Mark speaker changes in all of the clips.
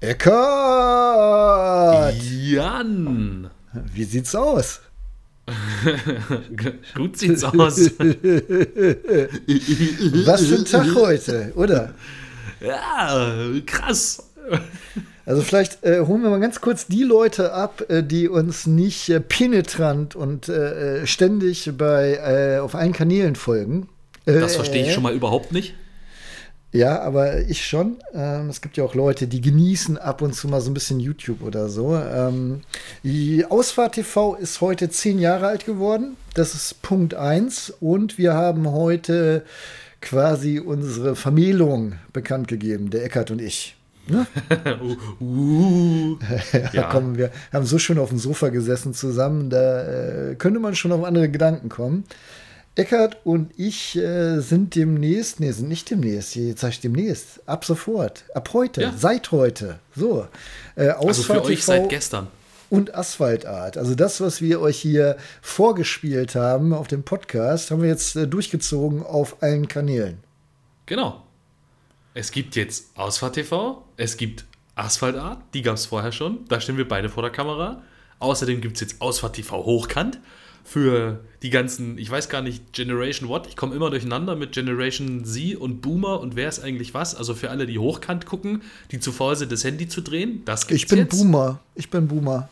Speaker 1: Eckart!
Speaker 2: Jan!
Speaker 1: Wie sieht's aus?
Speaker 2: Gut sieht's aus.
Speaker 1: Was für ein Tag heute, oder?
Speaker 2: Ja, krass.
Speaker 1: Also vielleicht äh, holen wir mal ganz kurz die Leute ab, äh, die uns nicht äh, penetrant und äh, äh, ständig bei äh, auf allen Kanälen folgen.
Speaker 2: Das verstehe ich schon mal überhaupt nicht.
Speaker 1: Ja, aber ich schon. Ähm, es gibt ja auch Leute, die genießen ab und zu mal so ein bisschen YouTube oder so. Ähm, die Ausfahrt TV ist heute zehn Jahre alt geworden. Das ist Punkt eins. Und wir haben heute quasi unsere Vermählung bekannt gegeben, der Eckart und ich. Ne?
Speaker 2: uh, uh,
Speaker 1: ja, ja. Kommen, wir haben so schön auf dem Sofa gesessen zusammen, da äh, könnte man schon auf andere Gedanken kommen. Eckart und ich äh, sind demnächst, nee, sind nicht demnächst, jetzt sage ich demnächst, ab sofort, ab heute, ja. seit heute, so.
Speaker 2: Äh, also für euch seit gestern.
Speaker 1: Und Asphaltart. Also das, was wir euch hier vorgespielt haben auf dem Podcast, haben wir jetzt äh, durchgezogen auf allen Kanälen.
Speaker 2: Genau. Es gibt jetzt Ausfahrt TV, es gibt Asphaltart, die gab es vorher schon, da stehen wir beide vor der Kamera. Außerdem gibt es jetzt Ausfahrt TV hochkant für die ganzen, ich weiß gar nicht, Generation What, ich komme immer durcheinander mit Generation Z und Boomer und wer ist eigentlich was. Also für alle, die hochkant gucken, die zu faul sind, das Handy zu drehen, das
Speaker 1: gibt's Ich bin jetzt. Boomer, ich bin Boomer.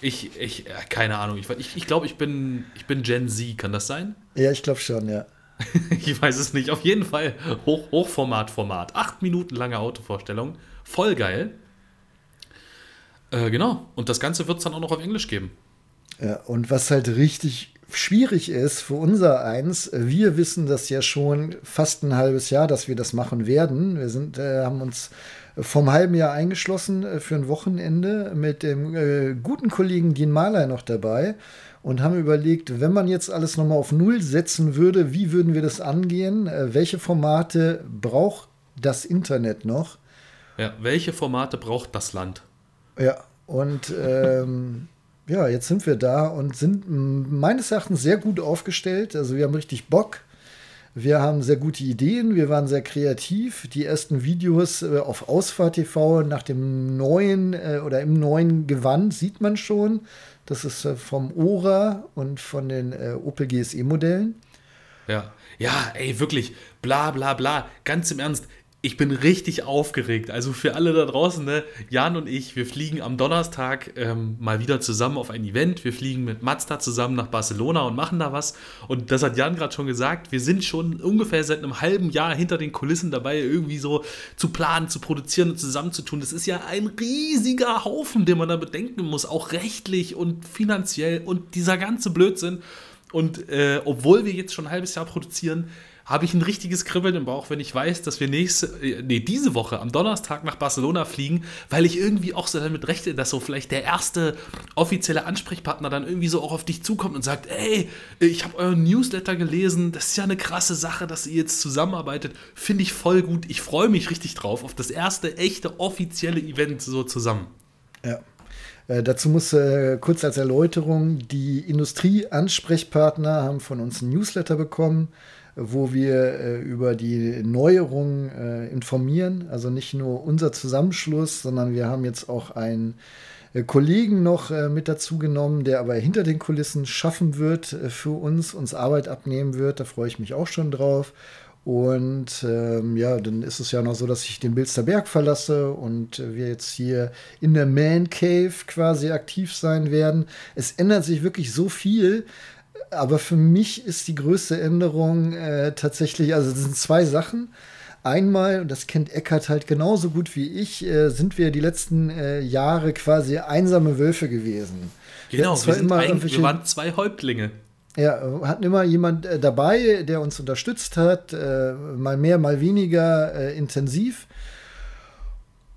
Speaker 2: Ich, ich, äh, keine Ahnung, ich, ich, ich glaube, ich bin, ich bin Gen Z, kann das sein?
Speaker 1: Ja, ich glaube schon, ja.
Speaker 2: ich weiß es nicht, auf jeden Fall Hoch, Hochformat-Format. Acht Minuten lange Autovorstellung, voll geil. Äh, genau, und das Ganze wird es dann auch noch auf Englisch geben.
Speaker 1: Ja, und was halt richtig schwierig ist für unser eins, wir wissen das ja schon fast ein halbes Jahr, dass wir das machen werden. Wir sind, äh, haben uns vom halben Jahr eingeschlossen äh, für ein Wochenende mit dem äh, guten Kollegen Dean Mahler noch dabei und haben überlegt, wenn man jetzt alles nochmal auf Null setzen würde, wie würden wir das angehen? Äh, welche Formate braucht das Internet noch?
Speaker 2: Ja, welche Formate braucht das Land?
Speaker 1: Ja, und ähm, ja, jetzt sind wir da und sind meines Erachtens sehr gut aufgestellt. Also wir haben richtig Bock. Wir haben sehr gute Ideen, wir waren sehr kreativ. Die ersten Videos äh, auf Ausfahrt TV nach dem neuen äh, oder im neuen Gewand sieht man schon. Das ist äh, vom Ora und von den Opel GSE-Modellen.
Speaker 2: Ja, ja, ey, wirklich, bla bla bla. Ganz im Ernst, ich bin richtig aufgeregt. Also für alle da draußen, ne? Jan und ich, wir fliegen am Donnerstag ähm, mal wieder zusammen auf ein Event. Wir fliegen mit Mazda zusammen nach Barcelona und machen da was. Und das hat Jan gerade schon gesagt. Wir sind schon ungefähr seit einem halben Jahr hinter den Kulissen dabei, irgendwie so zu planen, zu produzieren und zusammenzutun. Das ist ja ein riesiger Haufen, den man da bedenken muss, auch rechtlich und finanziell und dieser ganze Blödsinn. Und äh, obwohl wir jetzt schon ein halbes Jahr produzieren, habe ich ein richtiges Kribbeln im Bauch, wenn ich weiß, dass wir nächste, äh, nee, diese Woche am Donnerstag nach Barcelona fliegen, weil ich irgendwie auch so damit rechne, dass so vielleicht der erste offizielle Ansprechpartner dann irgendwie so auch auf dich zukommt und sagt, ey, ich habe euren Newsletter gelesen, das ist ja eine krasse Sache, dass ihr jetzt zusammenarbeitet, finde ich voll gut, ich freue mich richtig drauf auf das erste echte offizielle Event so zusammen.
Speaker 1: Ja. Äh, dazu muss äh, kurz als Erläuterung, die Industrieansprechpartner haben von uns ein Newsletter bekommen wo wir äh, über die Neuerungen äh, informieren. Also nicht nur unser Zusammenschluss, sondern wir haben jetzt auch einen äh, Kollegen noch mit dazu genommen, der aber hinter den Kulissen schaffen wird für uns, uns Arbeit abnehmen wird. Da freue ich mich auch schon drauf. Und ähm, ja, dann ist es ja noch so, dass ich den Bilsterberg verlasse und wir jetzt hier in der Man Cave quasi aktiv sein werden. Es ändert sich wirklich so viel aber für mich ist die größte Änderung äh, tatsächlich, also das sind zwei Sachen. Einmal, und das kennt Eckert halt genauso gut wie ich, äh, sind wir die letzten äh, Jahre quasi einsame Wölfe gewesen.
Speaker 2: Genau, wir, wir, ein, wir waren zwei Häuptlinge.
Speaker 1: Ja, hatten immer jemand äh, dabei, der uns unterstützt hat, äh, mal mehr, mal weniger äh, intensiv.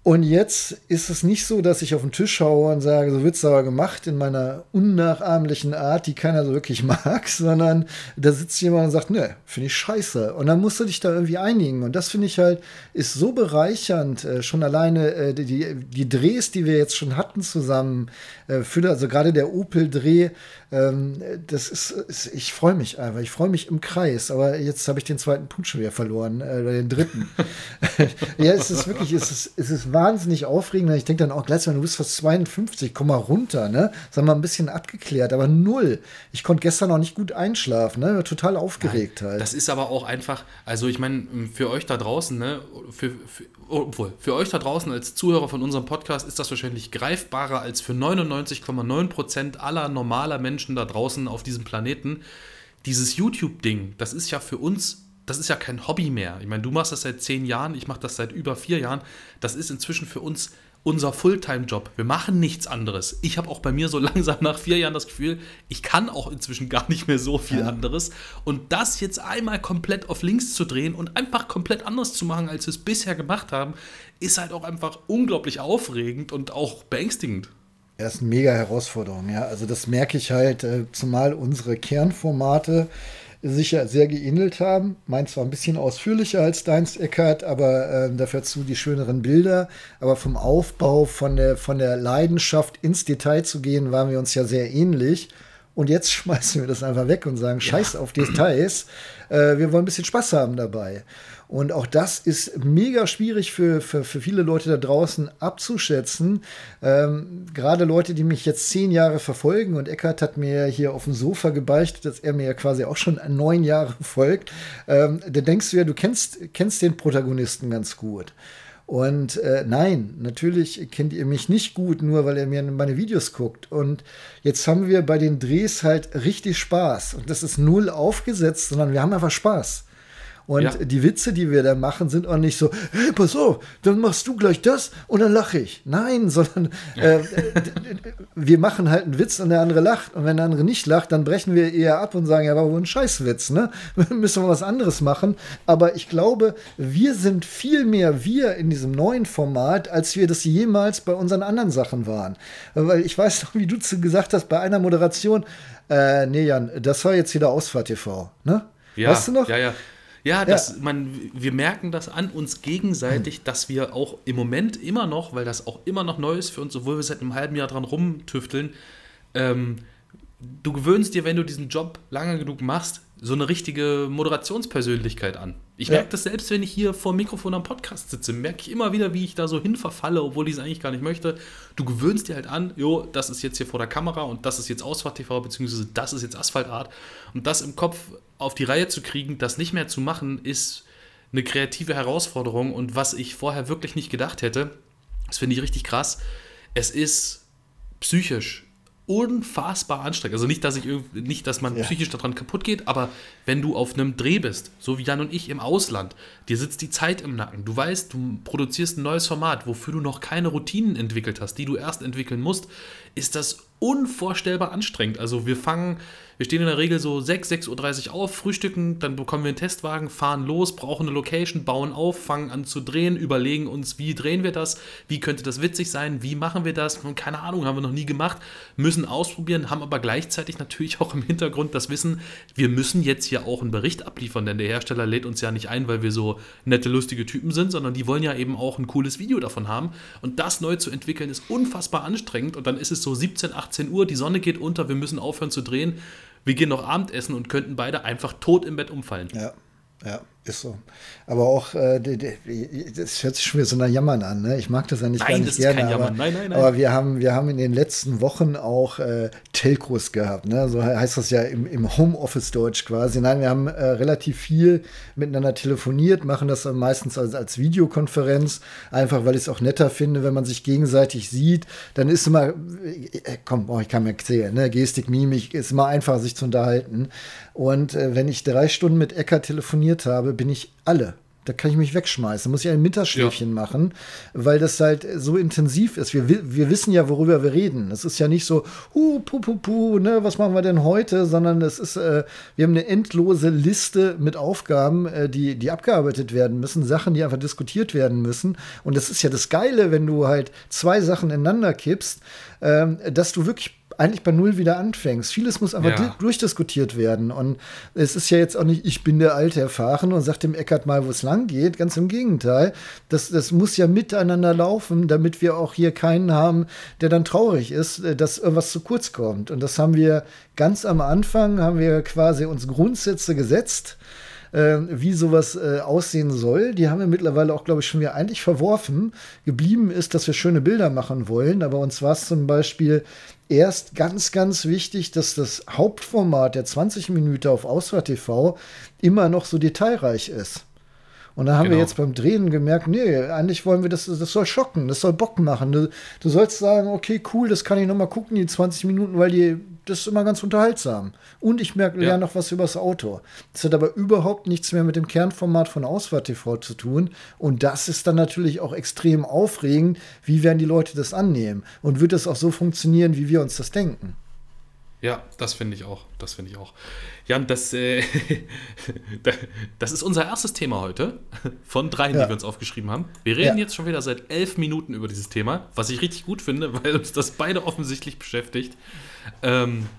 Speaker 1: Und jetzt ist es nicht so, dass ich auf den Tisch schaue und sage, so wird's aber gemacht in meiner unnachahmlichen Art, die keiner so wirklich mag, sondern da sitzt jemand und sagt, ne, finde ich scheiße. Und dann musst du dich da irgendwie einigen. Und das finde ich halt, ist so bereichernd, äh, schon alleine äh, die, die Drehs, die wir jetzt schon hatten zusammen, äh, für, also gerade der Opel-Dreh, ähm, das ist, ist ich freue mich einfach, ich freue mich im Kreis, aber jetzt habe ich den zweiten Punkt schon wieder verloren, äh, den dritten. ja, es ist wirklich, es ist, es ist wahnsinnig aufregend. Ich denke dann auch gleich, du bist fast 52, komm mal runter, ne? Sag mal ein bisschen abgeklärt, aber null. Ich konnte gestern auch nicht gut einschlafen, ne? Total aufgeregt
Speaker 2: Nein,
Speaker 1: halt.
Speaker 2: Das ist aber auch einfach, also ich meine, für euch da draußen, ne? Für, für, obwohl, für euch da draußen als Zuhörer von unserem Podcast ist das wahrscheinlich greifbarer als für 99,9 Prozent aller normaler Menschen da draußen auf diesem Planeten. Dieses YouTube-Ding, das ist ja für uns das ist ja kein Hobby mehr. Ich meine, du machst das seit zehn Jahren, ich mache das seit über vier Jahren. Das ist inzwischen für uns unser Fulltime-Job. Wir machen nichts anderes. Ich habe auch bei mir so langsam nach vier Jahren das Gefühl, ich kann auch inzwischen gar nicht mehr so viel ja. anderes. Und das jetzt einmal komplett auf links zu drehen und einfach komplett anders zu machen, als wir es bisher gemacht haben, ist halt auch einfach unglaublich aufregend und auch beängstigend.
Speaker 1: Er ist eine mega Herausforderung, ja. Also das merke ich halt, äh, zumal unsere Kernformate sicher sehr geähnelt haben. Meins war ein bisschen ausführlicher als deins, Eckart, aber äh, dafür zu die schöneren Bilder. Aber vom Aufbau, von der, von der Leidenschaft ins Detail zu gehen, waren wir uns ja sehr ähnlich. Und jetzt schmeißen wir das einfach weg und sagen, scheiß auf Details. Äh, wir wollen ein bisschen Spaß haben dabei. Und auch das ist mega schwierig für, für, für viele Leute da draußen abzuschätzen. Ähm, Gerade Leute, die mich jetzt zehn Jahre verfolgen und Eckart hat mir hier auf dem Sofa gebeichtet, dass er mir ja quasi auch schon neun Jahre folgt. Ähm, da denkst du ja, du kennst, kennst den Protagonisten ganz gut. Und äh, nein, natürlich kennt ihr mich nicht gut, nur weil ihr mir meine Videos guckt. Und jetzt haben wir bei den Drehs halt richtig Spaß. Und das ist null aufgesetzt, sondern wir haben einfach Spaß. Und ja. die Witze, die wir da machen, sind auch nicht so, hey, pass auf, dann machst du gleich das und dann lache ich. Nein, sondern äh, wir machen halt einen Witz und der andere lacht. Und wenn der andere nicht lacht, dann brechen wir eher ab und sagen, ja, war wohl ein Scheißwitz, ne? Müssen wir was anderes machen. Aber ich glaube, wir sind viel mehr wir in diesem neuen Format, als wir das jemals bei unseren anderen Sachen waren. Weil ich weiß noch, wie du gesagt hast, bei einer Moderation, äh, nee, Jan, das war jetzt wieder Ausfahrt TV, ne?
Speaker 2: Ja, weißt du noch? Ja, ja. Ja, das, ja. Man, wir merken das an uns gegenseitig, hm. dass wir auch im Moment immer noch, weil das auch immer noch neu ist für uns, obwohl wir seit einem halben Jahr dran rumtüfteln, ähm, du gewöhnst dir, wenn du diesen Job lange genug machst, so eine richtige Moderationspersönlichkeit an. Ich ja. merke das selbst, wenn ich hier vor dem Mikrofon am Podcast sitze, merke ich immer wieder, wie ich da so hinverfalle, obwohl ich es eigentlich gar nicht möchte. Du gewöhnst dir halt an, jo, das ist jetzt hier vor der Kamera und das ist jetzt Ausfahrt TV, beziehungsweise das ist jetzt Asphaltart. Und das im Kopf auf die Reihe zu kriegen, das nicht mehr zu machen, ist eine kreative Herausforderung. Und was ich vorher wirklich nicht gedacht hätte, das finde ich richtig krass, es ist psychisch unfassbar anstrengend. Also nicht, dass ich nicht, dass man ja. psychisch daran kaputt geht, aber wenn du auf einem Dreh bist, so wie Jan und ich im Ausland, dir sitzt die Zeit im Nacken. Du weißt, du produzierst ein neues Format, wofür du noch keine Routinen entwickelt hast, die du erst entwickeln musst, ist das unvorstellbar anstrengend. Also wir fangen wir stehen in der Regel so 6, 6.30 Uhr auf, frühstücken, dann bekommen wir einen Testwagen, fahren los, brauchen eine Location, bauen auf, fangen an zu drehen, überlegen uns, wie drehen wir das, wie könnte das witzig sein, wie machen wir das, keine Ahnung, haben wir noch nie gemacht, müssen ausprobieren, haben aber gleichzeitig natürlich auch im Hintergrund das Wissen, wir müssen jetzt hier auch einen Bericht abliefern, denn der Hersteller lädt uns ja nicht ein, weil wir so nette, lustige Typen sind, sondern die wollen ja eben auch ein cooles Video davon haben. Und das neu zu entwickeln ist unfassbar anstrengend und dann ist es so 17, 18 Uhr, die Sonne geht unter, wir müssen aufhören zu drehen wir gehen noch Abendessen und könnten beide einfach tot im Bett umfallen.
Speaker 1: Ja, ja. Ist so. Aber auch, äh, das hört sich schon wieder so nach Jammern an. Ne? Ich mag das ja nicht nein, gar nicht das gerne. Ist kein aber, nein, nein, nein. aber wir haben, wir haben in den letzten Wochen auch äh, Telcos gehabt. Ne? So heißt das ja im, im Homeoffice-Deutsch quasi. Nein, wir haben äh, relativ viel miteinander telefoniert, machen das dann meistens als, als Videokonferenz, einfach weil ich es auch netter finde, wenn man sich gegenseitig sieht. Dann ist immer, äh, komm, oh, ich kann mir erzählen, ne? Gestik, Mimik, ist immer einfach, sich zu unterhalten. Und äh, wenn ich drei Stunden mit Ecker telefoniert habe, bin ich alle. Da kann ich mich wegschmeißen. Da muss ich ein Mittagsschläfchen ja. machen, weil das halt so intensiv ist. Wir, wir wissen ja, worüber wir reden. Es ist ja nicht so, hu, pu, pu, pu, ne, was machen wir denn heute, sondern es ist, äh, wir haben eine endlose Liste mit Aufgaben, äh, die, die abgearbeitet werden müssen, Sachen, die einfach diskutiert werden müssen. Und das ist ja das Geile, wenn du halt zwei Sachen ineinander kippst, äh, dass du wirklich eigentlich bei Null wieder anfängst. Vieles muss einfach ja. durchdiskutiert werden. Und es ist ja jetzt auch nicht, ich bin der Alte erfahren und sag dem Eckert mal, wo es lang geht. Ganz im Gegenteil. Das, das muss ja miteinander laufen, damit wir auch hier keinen haben, der dann traurig ist, äh, dass irgendwas zu kurz kommt. Und das haben wir ganz am Anfang, haben wir quasi uns Grundsätze gesetzt äh, wie sowas äh, aussehen soll. Die haben wir mittlerweile auch, glaube ich, schon wieder eigentlich verworfen. Geblieben ist, dass wir schöne Bilder machen wollen. Aber uns war es zum Beispiel erst ganz, ganz wichtig, dass das Hauptformat der 20 Minuten auf Ausfahrt TV immer noch so detailreich ist. Und dann haben genau. wir jetzt beim Drehen gemerkt, nee, eigentlich wollen wir das, das soll schocken, das soll Bock machen. Du, du sollst sagen, okay, cool, das kann ich noch mal gucken, die 20 Minuten, weil die, das ist immer ganz unterhaltsam. Und ich merke, ja. lerne noch was über das Auto. Das hat aber überhaupt nichts mehr mit dem Kernformat von Ausfahrt TV zu tun. Und das ist dann natürlich auch extrem aufregend. Wie werden die Leute das annehmen? Und wird das auch so funktionieren, wie wir uns das denken?
Speaker 2: Ja, das finde ich auch. Das finde ich auch. Jan, das, äh, das ist unser erstes Thema heute von dreien, ja. die wir uns aufgeschrieben haben. Wir reden ja. jetzt schon wieder seit elf Minuten über dieses Thema, was ich richtig gut finde, weil uns das beide offensichtlich beschäftigt. Ähm,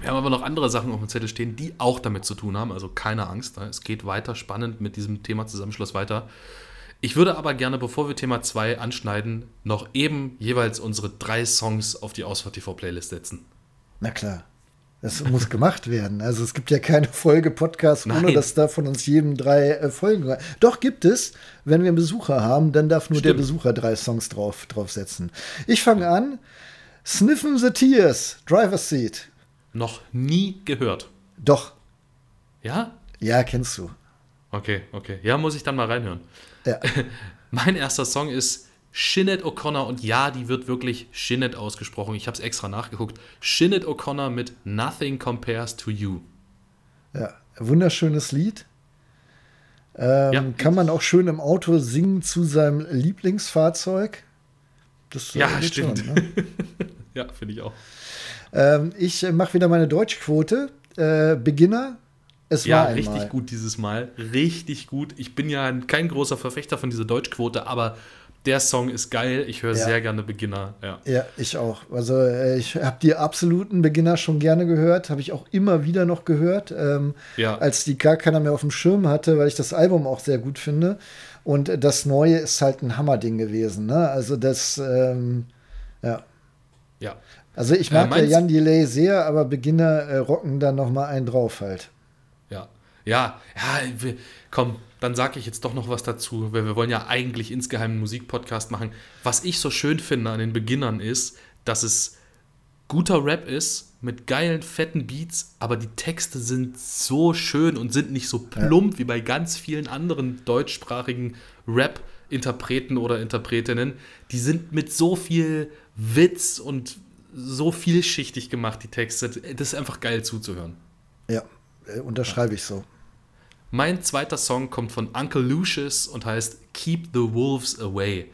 Speaker 2: wir haben aber noch andere Sachen auf dem Zettel stehen, die auch damit zu tun haben. Also keine Angst, es geht weiter spannend mit diesem Thema Zusammenschluss weiter. Ich würde aber gerne, bevor wir Thema 2 anschneiden, noch eben jeweils unsere drei Songs auf die Ausfahrt TV Playlist setzen.
Speaker 1: Na klar. Das muss gemacht werden. Also es gibt ja keine Folge Podcast, ohne Nein. dass da von uns jedem drei äh, Folgen. Doch gibt es, wenn wir einen Besucher haben, dann darf nur Stimmt. der Besucher drei Songs drauf, draufsetzen. Ich fange an. Sniffen the Tears, Driver's Seat.
Speaker 2: Noch nie gehört.
Speaker 1: Doch.
Speaker 2: Ja?
Speaker 1: Ja, kennst du.
Speaker 2: Okay, okay. Ja, muss ich dann mal reinhören.
Speaker 1: Ja.
Speaker 2: mein erster Song ist Shinnet O'Connor und ja, die wird wirklich Shinnet ausgesprochen. Ich habe es extra nachgeguckt. Shinnet O'Connor mit Nothing Compares to You.
Speaker 1: Ja, wunderschönes Lied. Ähm, ja. Kann man auch schön im Auto singen zu seinem Lieblingsfahrzeug.
Speaker 2: Das, äh, ja, stimmt. Schon, ne? ja, finde ich auch.
Speaker 1: Ähm, ich mache wieder meine Deutschquote. Äh, Beginner.
Speaker 2: Es ja, war richtig gut dieses Mal. Richtig gut. Ich bin ja kein großer Verfechter von dieser Deutschquote, aber der Song ist geil. Ich höre ja. sehr gerne Beginner. Ja.
Speaker 1: ja, ich auch. Also äh, ich habe die absoluten Beginner schon gerne gehört, habe ich auch immer wieder noch gehört, ähm, ja. als die gar keiner mehr auf dem Schirm hatte, weil ich das Album auch sehr gut finde. Und das Neue ist halt ein Hammerding gewesen. Ne? Also das, ähm, ja.
Speaker 2: Ja.
Speaker 1: Also ich mag äh, ja Jan Delay sehr, aber Beginner äh, rocken dann noch mal einen drauf halt.
Speaker 2: Ja, ja, komm, dann sage ich jetzt doch noch was dazu, weil wir wollen ja eigentlich insgeheim einen Musikpodcast machen. Was ich so schön finde an den Beginnern ist, dass es guter Rap ist mit geilen, fetten Beats, aber die Texte sind so schön und sind nicht so plump ja. wie bei ganz vielen anderen deutschsprachigen Rap-Interpreten oder Interpretinnen. Die sind mit so viel Witz und so vielschichtig gemacht, die Texte. Das ist einfach geil zuzuhören.
Speaker 1: Ja, äh, unterschreibe ich so.
Speaker 2: Mein zweiter Song kommt von Uncle Lucius und heißt Keep the Wolves Away.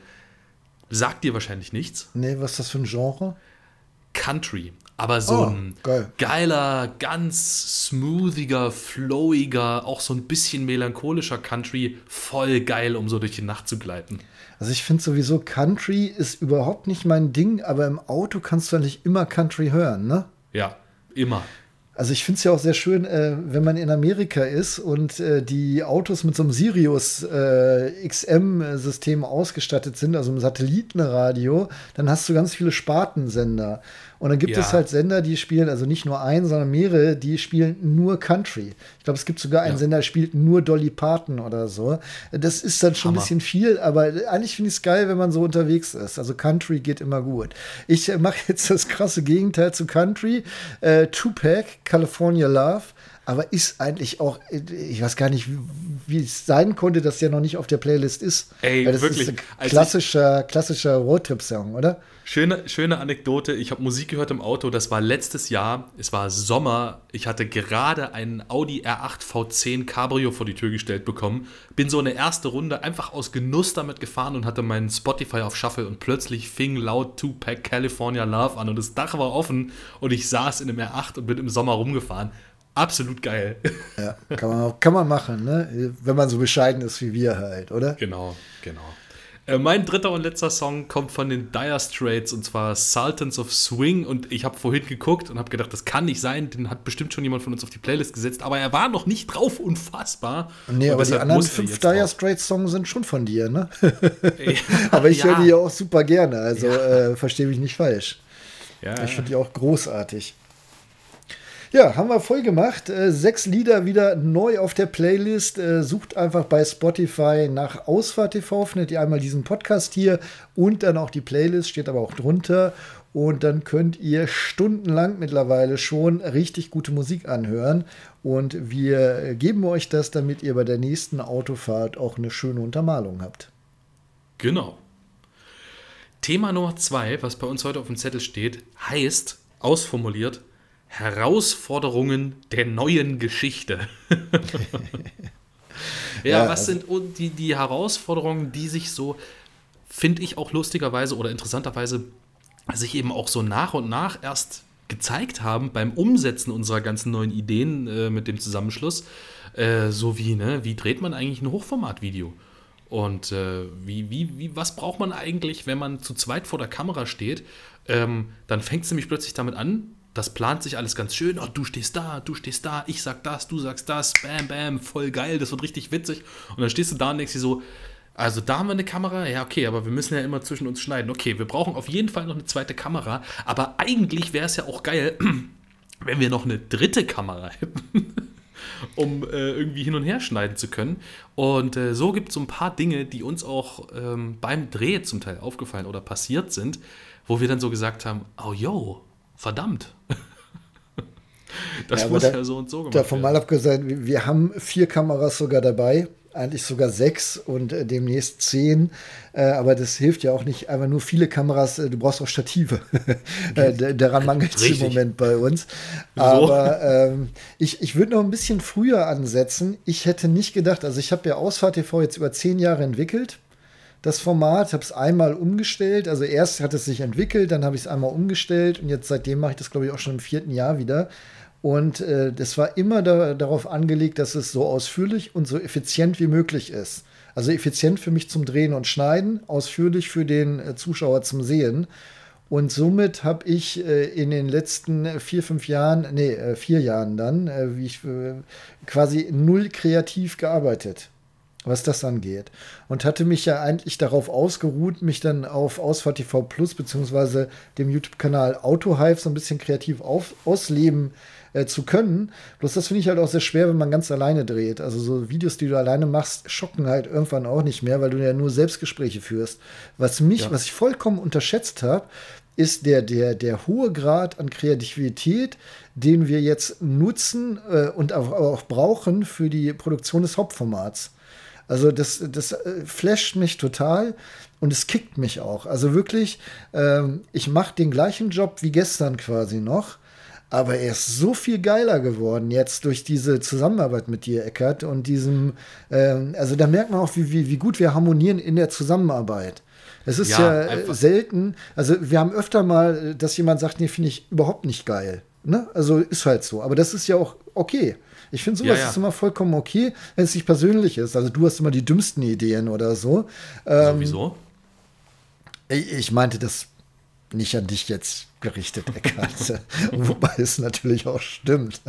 Speaker 2: Sagt dir wahrscheinlich nichts.
Speaker 1: Nee, was ist das für ein Genre?
Speaker 2: Country. Aber so oh, ein geil. geiler, ganz smoothiger, flowiger, auch so ein bisschen melancholischer Country. Voll geil, um so durch die Nacht zu gleiten.
Speaker 1: Also ich finde sowieso, Country ist überhaupt nicht mein Ding, aber im Auto kannst du ja nicht immer Country hören, ne?
Speaker 2: Ja, immer.
Speaker 1: Also ich finde es ja auch sehr schön, äh, wenn man in Amerika ist und äh, die Autos mit so einem Sirius äh, XM-System ausgestattet sind, also einem Satellitenradio, dann hast du ganz viele Spartensender. Und dann gibt ja. es halt Sender, die spielen, also nicht nur einen, sondern mehrere, die spielen nur Country. Ich glaube, es gibt sogar einen ja. Sender, der spielt nur Dolly Parton oder so. Das ist dann schon Hammer. ein bisschen viel, aber eigentlich finde ich es geil, wenn man so unterwegs ist. Also Country geht immer gut. Ich äh, mache jetzt das krasse Gegenteil zu Country. Äh, Tupac, California Love aber ist eigentlich auch, ich weiß gar nicht, wie es sein konnte, dass der noch nicht auf der Playlist ist.
Speaker 2: Ey, das wirklich.
Speaker 1: ist ein klassischer, klassischer Roadtrip-Song, oder?
Speaker 2: Schöne, schöne Anekdote. Ich habe Musik gehört im Auto. Das war letztes Jahr. Es war Sommer. Ich hatte gerade einen Audi R8 V10 Cabrio vor die Tür gestellt bekommen. Bin so eine erste Runde einfach aus Genuss damit gefahren und hatte meinen Spotify auf Shuffle und plötzlich fing laut Two-Pack California Love an und das Dach war offen und ich saß in einem R8 und bin im Sommer rumgefahren. Absolut geil.
Speaker 1: Ja, kann man, kann man machen, ne? wenn man so bescheiden ist wie wir halt, oder?
Speaker 2: Genau, genau. Äh, mein dritter und letzter Song kommt von den Dire Straits und zwar Sultans of Swing. Und ich habe vorhin geguckt und habe gedacht, das kann nicht sein. Den hat bestimmt schon jemand von uns auf die Playlist gesetzt, aber er war noch nicht drauf. Unfassbar.
Speaker 1: Nee, aber die anderen fünf Dire Straits Songs sind schon von dir, ne? Ja, aber ich ja. höre die ja auch super gerne. Also ja. äh, verstehe mich nicht falsch. Ja. Ich finde die auch großartig. Ja, haben wir voll gemacht. Äh, sechs Lieder wieder neu auf der Playlist. Äh, sucht einfach bei Spotify nach Ausfahrt TV, findet ihr einmal diesen Podcast hier und dann auch die Playlist, steht aber auch drunter. Und dann könnt ihr stundenlang mittlerweile schon richtig gute Musik anhören. Und wir geben euch das, damit ihr bei der nächsten Autofahrt auch eine schöne Untermalung habt.
Speaker 2: Genau. Thema Nummer zwei, was bei uns heute auf dem Zettel steht, heißt, ausformuliert, Herausforderungen der neuen Geschichte. ja, ja, was also sind die, die Herausforderungen, die sich so, finde ich auch lustigerweise oder interessanterweise, sich eben auch so nach und nach erst gezeigt haben beim Umsetzen unserer ganzen neuen Ideen äh, mit dem Zusammenschluss, äh, so wie, ne, wie dreht man eigentlich ein Hochformatvideo? Und äh, wie, wie, wie, was braucht man eigentlich, wenn man zu zweit vor der Kamera steht? Ähm, dann fängt es nämlich plötzlich damit an, das plant sich alles ganz schön. Oh, du stehst da, du stehst da, ich sag das, du sagst das, bam, bam, voll geil, das wird richtig witzig. Und dann stehst du da und denkst dir so, also da haben wir eine Kamera, ja, okay, aber wir müssen ja immer zwischen uns schneiden. Okay, wir brauchen auf jeden Fall noch eine zweite Kamera, aber eigentlich wäre es ja auch geil, wenn wir noch eine dritte Kamera hätten. um äh, irgendwie hin und her schneiden zu können. Und äh, so gibt es so ein paar Dinge, die uns auch ähm, beim Dreh zum Teil aufgefallen oder passiert sind, wo wir dann so gesagt haben, oh yo, verdammt.
Speaker 1: das ja, muss da, ja so und so gemacht Davon werden. mal abgesehen, wir haben vier Kameras sogar dabei, eigentlich sogar sechs und äh, demnächst zehn. Äh, aber das hilft ja auch nicht einfach nur viele Kameras, äh, du brauchst auch Stative. Äh, daran mangelt es im Moment bei uns. So. Aber ähm, ich, ich würde noch ein bisschen früher ansetzen. Ich hätte nicht gedacht, also ich habe ja Ausfahrt TV jetzt über zehn Jahre entwickelt das Format, habe es einmal umgestellt. Also erst hat es sich entwickelt, dann habe ich es einmal umgestellt und jetzt seitdem mache ich das, glaube ich, auch schon im vierten Jahr wieder. Und äh, das war immer da, darauf angelegt, dass es so ausführlich und so effizient wie möglich ist. Also effizient für mich zum Drehen und Schneiden, ausführlich für den äh, Zuschauer zum Sehen. Und somit habe ich äh, in den letzten vier, fünf Jahren, nee, äh, vier Jahren dann, äh, wie ich äh, quasi null kreativ gearbeitet was das angeht. Und hatte mich ja eigentlich darauf ausgeruht, mich dann auf Ausfahrt TV Plus beziehungsweise dem YouTube-Kanal AutoHive so ein bisschen kreativ auf, ausleben äh, zu können. Bloß das finde ich halt auch sehr schwer, wenn man ganz alleine dreht. Also so Videos, die du alleine machst, schocken halt irgendwann auch nicht mehr, weil du ja nur Selbstgespräche führst. Was mich, ja. was ich vollkommen unterschätzt habe, ist der, der, der hohe Grad an Kreativität, den wir jetzt nutzen äh, und auch, auch brauchen für die Produktion des Hauptformats. Also das, das äh, flasht mich total und es kickt mich auch. Also wirklich, ähm, ich mache den gleichen Job wie gestern quasi noch. Aber er ist so viel geiler geworden jetzt durch diese Zusammenarbeit mit dir, Eckert, und diesem, ähm, also da merkt man auch, wie, wie, wie gut wir harmonieren in der Zusammenarbeit. Es ist ja, ja äh, selten, also wir haben öfter mal, äh, dass jemand sagt, nee, finde ich überhaupt nicht geil. Ne? Also ist halt so. Aber das ist ja auch okay. Ich finde sowas ja, ja. ist immer vollkommen okay, wenn es nicht persönlich ist. Also du hast immer die dümmsten Ideen oder so.
Speaker 2: Ähm, Sowieso?
Speaker 1: Ich, ich meinte das nicht an dich jetzt gerichtet, Eckart. Wobei es natürlich auch stimmt.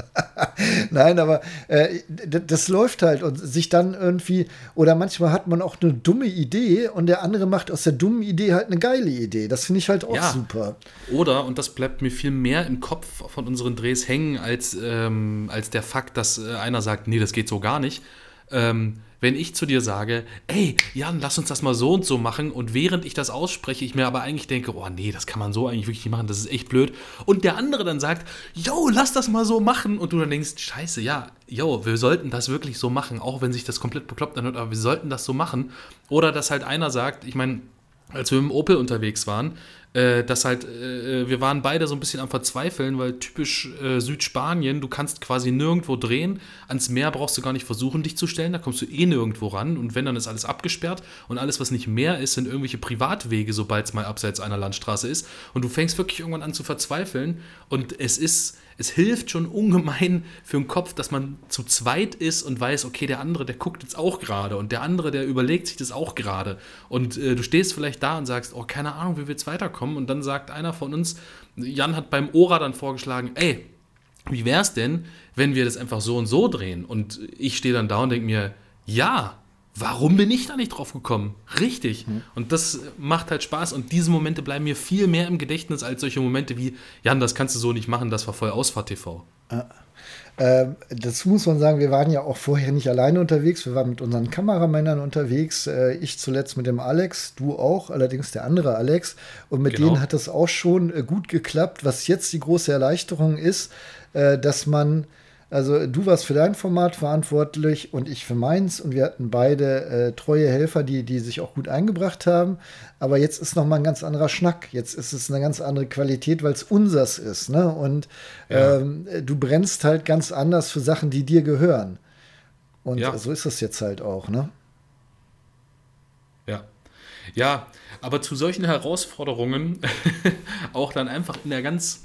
Speaker 1: Nein, aber äh, das läuft halt und sich dann irgendwie, oder manchmal hat man auch eine dumme Idee und der andere macht aus der dummen Idee halt eine geile Idee. Das finde ich halt auch ja. super.
Speaker 2: Oder, und das bleibt mir viel mehr im Kopf von unseren Drehs hängen, als, ähm, als der Fakt, dass äh, einer sagt, nee, das geht so gar nicht. Ähm, wenn ich zu dir sage, ey, Jan, lass uns das mal so und so machen und während ich das ausspreche, ich mir aber eigentlich denke, oh nee, das kann man so eigentlich wirklich nicht machen, das ist echt blöd. Und der andere dann sagt, yo, lass das mal so machen und du dann denkst, scheiße, ja, yo, wir sollten das wirklich so machen, auch wenn sich das komplett bekloppt anhört, aber wir sollten das so machen. Oder dass halt einer sagt, ich meine, als wir im Opel unterwegs waren, äh, dass halt, äh, wir waren beide so ein bisschen am Verzweifeln, weil typisch äh, Südspanien, du kannst quasi nirgendwo drehen. Ans Meer brauchst du gar nicht versuchen, dich zu stellen, da kommst du eh nirgendwo ran. Und wenn, dann ist alles abgesperrt und alles, was nicht Meer ist, sind irgendwelche Privatwege, sobald es mal abseits einer Landstraße ist. Und du fängst wirklich irgendwann an zu verzweifeln. Und es ist es hilft schon ungemein für den Kopf, dass man zu zweit ist und weiß, okay, der andere, der guckt jetzt auch gerade und der andere, der überlegt sich das auch gerade. Und äh, du stehst vielleicht da und sagst, oh, keine Ahnung, wie wir jetzt weiterkommen. Und dann sagt einer von uns, Jan hat beim Ora dann vorgeschlagen, ey, wie wär's denn, wenn wir das einfach so und so drehen? Und ich stehe dann da und denke mir, ja, warum bin ich da nicht drauf gekommen? Richtig. Mhm. Und das macht halt Spaß und diese Momente bleiben mir viel mehr im Gedächtnis als solche Momente wie, Jan, das kannst du so nicht machen, das war voll Ausfahrt TV.
Speaker 1: Ah. Äh, dazu muss man sagen, wir waren ja auch vorher nicht alleine unterwegs. Wir waren mit unseren Kameramännern unterwegs. Äh, ich zuletzt mit dem Alex, du auch, allerdings der andere Alex. Und mit genau. denen hat es auch schon äh, gut geklappt. Was jetzt die große Erleichterung ist, äh, dass man also du warst für dein Format verantwortlich und ich für meins und wir hatten beide äh, treue Helfer, die, die sich auch gut eingebracht haben. Aber jetzt ist noch mal ein ganz anderer Schnack. Jetzt ist es eine ganz andere Qualität, weil es unsers ist. Ne? Und ja. ähm, du brennst halt ganz anders für Sachen, die dir gehören. Und ja. so ist es jetzt halt auch. Ne?
Speaker 2: Ja. Ja, aber zu solchen Herausforderungen auch dann einfach in der ganz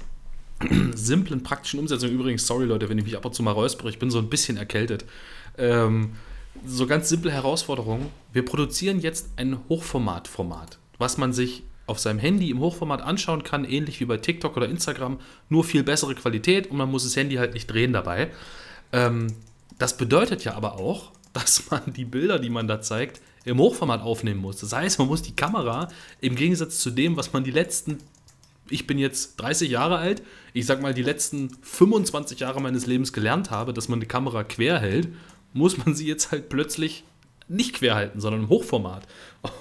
Speaker 2: simplen, praktischen Umsetzung. Übrigens, sorry Leute, wenn ich mich ab und zu mal räuspere, ich bin so ein bisschen erkältet. Ähm, so ganz simple Herausforderungen. Wir produzieren jetzt ein Hochformat-Format, was man sich auf seinem Handy im Hochformat anschauen kann, ähnlich wie bei TikTok oder Instagram, nur viel bessere Qualität und man muss das Handy halt nicht drehen dabei. Ähm, das bedeutet ja aber auch, dass man die Bilder, die man da zeigt, im Hochformat aufnehmen muss. Das heißt, man muss die Kamera im Gegensatz zu dem, was man die letzten ich bin jetzt 30 Jahre alt, ich sag mal, die letzten 25 Jahre meines Lebens gelernt habe, dass man die Kamera quer hält, muss man sie jetzt halt plötzlich nicht quer halten, sondern im Hochformat.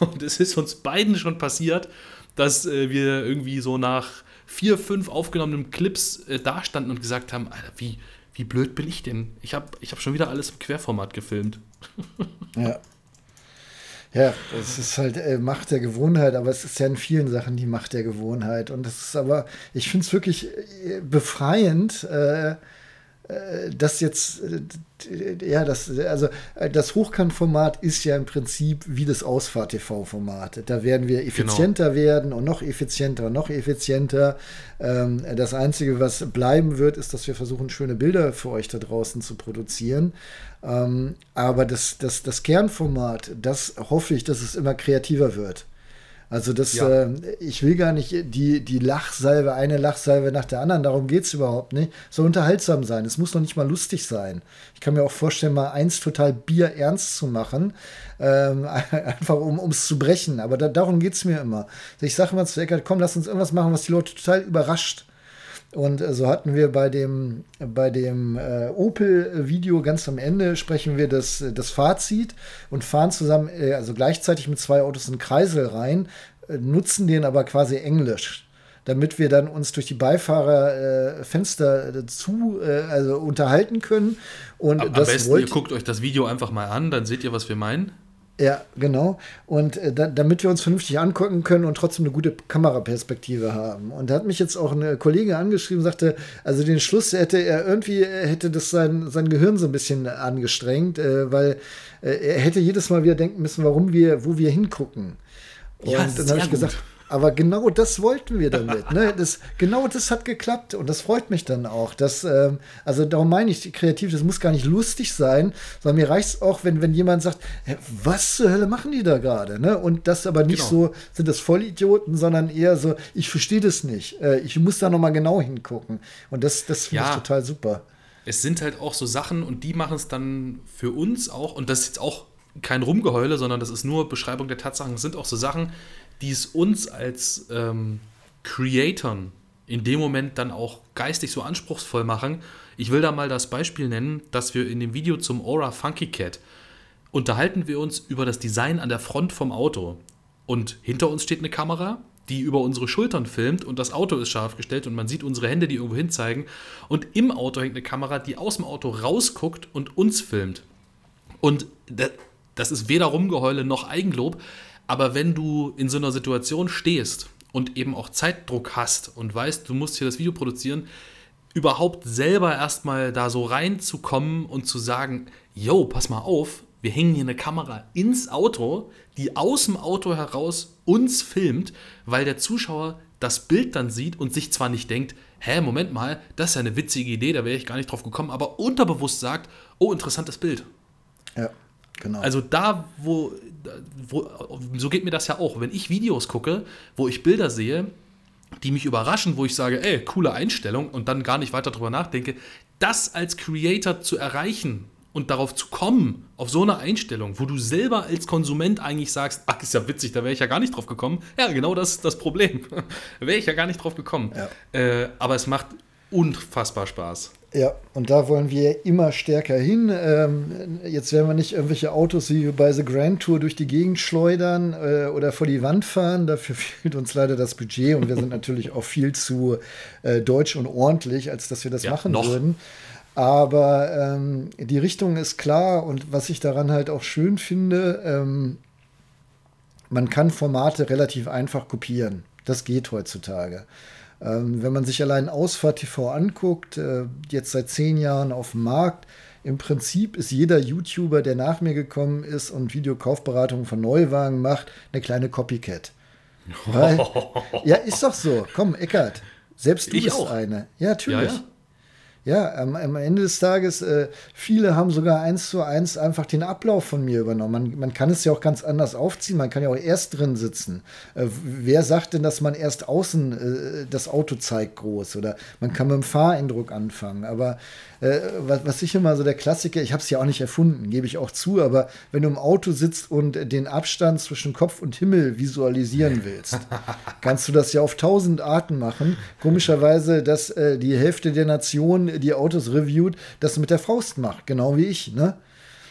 Speaker 2: Und es ist uns beiden schon passiert, dass äh, wir irgendwie so nach vier, fünf aufgenommenen Clips äh, dastanden und gesagt haben, Alter, wie, wie blöd bin ich denn? Ich habe ich hab schon wieder alles im Querformat gefilmt.
Speaker 1: Ja. Ja, es ist halt äh, Macht der Gewohnheit, aber es ist ja in vielen Sachen die Macht der Gewohnheit. Und es ist aber, ich finde es wirklich äh, befreiend, äh, das jetzt, äh, ja, das, also äh, das Hochkantformat ist ja im Prinzip wie das Ausfahrt-TV-Format. Da werden wir genau. effizienter genau. werden und noch effizienter und noch effizienter. Ähm, das Einzige, was bleiben wird, ist, dass wir versuchen, schöne Bilder für euch da draußen zu produzieren. Ähm, aber das, das, das Kernformat, das hoffe ich, dass es immer kreativer wird. Also das, ja. äh, ich will gar nicht die, die Lachsalve, eine Lachsalve nach der anderen, darum geht es überhaupt nicht. Es soll unterhaltsam sein. Es muss noch nicht mal lustig sein. Ich kann mir auch vorstellen, mal eins total Bier ernst zu machen, ähm, einfach um es zu brechen. Aber da, darum geht es mir immer. Ich sage mal zu Eckert, komm, lass uns irgendwas machen, was die Leute total überrascht. Und äh, so hatten wir bei dem, bei dem äh, Opel-Video ganz am Ende sprechen wir das, das Fazit und fahren zusammen, äh, also gleichzeitig mit zwei Autos in Kreisel rein, äh, nutzen den aber quasi Englisch damit wir dann uns durch die Beifahrerfenster äh, zu äh, also unterhalten können. Und
Speaker 2: Am,
Speaker 1: das
Speaker 2: am besten, ihr guckt euch das Video einfach mal an, dann seht ihr, was wir meinen.
Speaker 1: Ja, genau. Und äh, da, damit wir uns vernünftig angucken können und trotzdem eine gute Kameraperspektive haben. Und da hat mich jetzt auch eine Kollegin angeschrieben, sagte, also den Schluss hätte er irgendwie, hätte das sein, sein Gehirn so ein bisschen angestrengt, äh, weil äh, er hätte jedes Mal wieder denken müssen, warum wir, wo wir hingucken. Und ja, dann habe ich gesagt, aber genau das wollten wir damit. Ne? Das, genau das hat geklappt und das freut mich dann auch. Dass, ähm, also darum meine ich, kreativ, das muss gar nicht lustig sein, sondern mir reicht es auch, wenn, wenn jemand sagt, was zur Hölle machen die da gerade? Ne? Und das aber nicht genau. so, sind das Vollidioten, sondern eher so, ich verstehe das nicht. Äh, ich muss da nochmal genau hingucken. Und das, das finde ja. ich total super.
Speaker 2: Es sind halt auch so Sachen und die machen es dann für uns auch, und das ist jetzt auch kein Rumgeheule, sondern das ist nur Beschreibung der Tatsachen, es sind auch so Sachen, die es uns als ähm, Creatoren in dem Moment dann auch geistig so anspruchsvoll machen. Ich will da mal das Beispiel nennen, dass wir in dem Video zum Aura Funky Cat unterhalten wir uns über das Design an der Front vom Auto. Und hinter uns steht eine Kamera, die über unsere Schultern filmt und das Auto ist scharf gestellt und man sieht unsere Hände, die irgendwo hin zeigen. Und im Auto hängt eine Kamera, die aus dem Auto rausguckt und uns filmt. Und das ist weder Rumgeheule noch Eigenlob. Aber wenn du in so einer Situation stehst und eben auch Zeitdruck hast und weißt, du musst hier das Video produzieren, überhaupt selber erstmal da so reinzukommen und zu sagen, yo, pass mal auf, wir hängen hier eine Kamera ins Auto, die aus dem Auto heraus uns filmt, weil der Zuschauer das Bild dann sieht und sich zwar nicht denkt, hä, Moment mal, das ist ja eine witzige Idee, da wäre ich gar nicht drauf gekommen, aber unterbewusst sagt, oh, interessantes Bild.
Speaker 1: Ja. Genau.
Speaker 2: Also da, wo, wo, so geht mir das ja auch. Wenn ich Videos gucke, wo ich Bilder sehe, die mich überraschen, wo ich sage, ey, coole Einstellung und dann gar nicht weiter drüber nachdenke, das als Creator zu erreichen und darauf zu kommen, auf so eine Einstellung, wo du selber als Konsument eigentlich sagst, ach, ist ja witzig, da wäre ich ja gar nicht drauf gekommen. Ja, genau das ist das Problem. da wäre ich ja gar nicht drauf gekommen. Ja. Äh, aber es macht unfassbar Spaß.
Speaker 1: Ja, und da wollen wir immer stärker hin. Ähm, jetzt werden wir nicht irgendwelche Autos wie bei The Grand Tour durch die Gegend schleudern äh, oder vor die Wand fahren. Dafür fehlt uns leider das Budget und wir sind natürlich auch viel zu äh, deutsch und ordentlich, als dass wir das ja, machen noch. würden. Aber ähm, die Richtung ist klar und was ich daran halt auch schön finde, ähm, man kann Formate relativ einfach kopieren. Das geht heutzutage. Ähm, wenn man sich allein Ausfahrt TV anguckt, äh, jetzt seit zehn Jahren auf dem Markt, im Prinzip ist jeder YouTuber, der nach mir gekommen ist und Videokaufberatungen von Neuwagen macht, eine kleine Copycat. Weil, ja, ist doch so. Komm, Eckert, selbst du ich bist auch. eine. Ja, natürlich. Ja, ja. Ja, am, am, Ende des Tages, äh, viele haben sogar eins zu eins einfach den Ablauf von mir übernommen. Man, man, kann es ja auch ganz anders aufziehen. Man kann ja auch erst drin sitzen. Äh, wer sagt denn, dass man erst außen äh, das Auto zeigt groß? Oder man kann mit dem Fahreindruck anfangen. Aber äh, was, was ich immer so der Klassiker, ich habe es ja auch nicht erfunden, gebe ich auch zu, aber wenn du im Auto sitzt und den Abstand zwischen Kopf und Himmel visualisieren willst, kannst du das ja auf tausend Arten machen. Komischerweise, dass äh, die Hälfte der Nation, die Autos reviewt, das mit der Faust macht, genau wie ich, ne?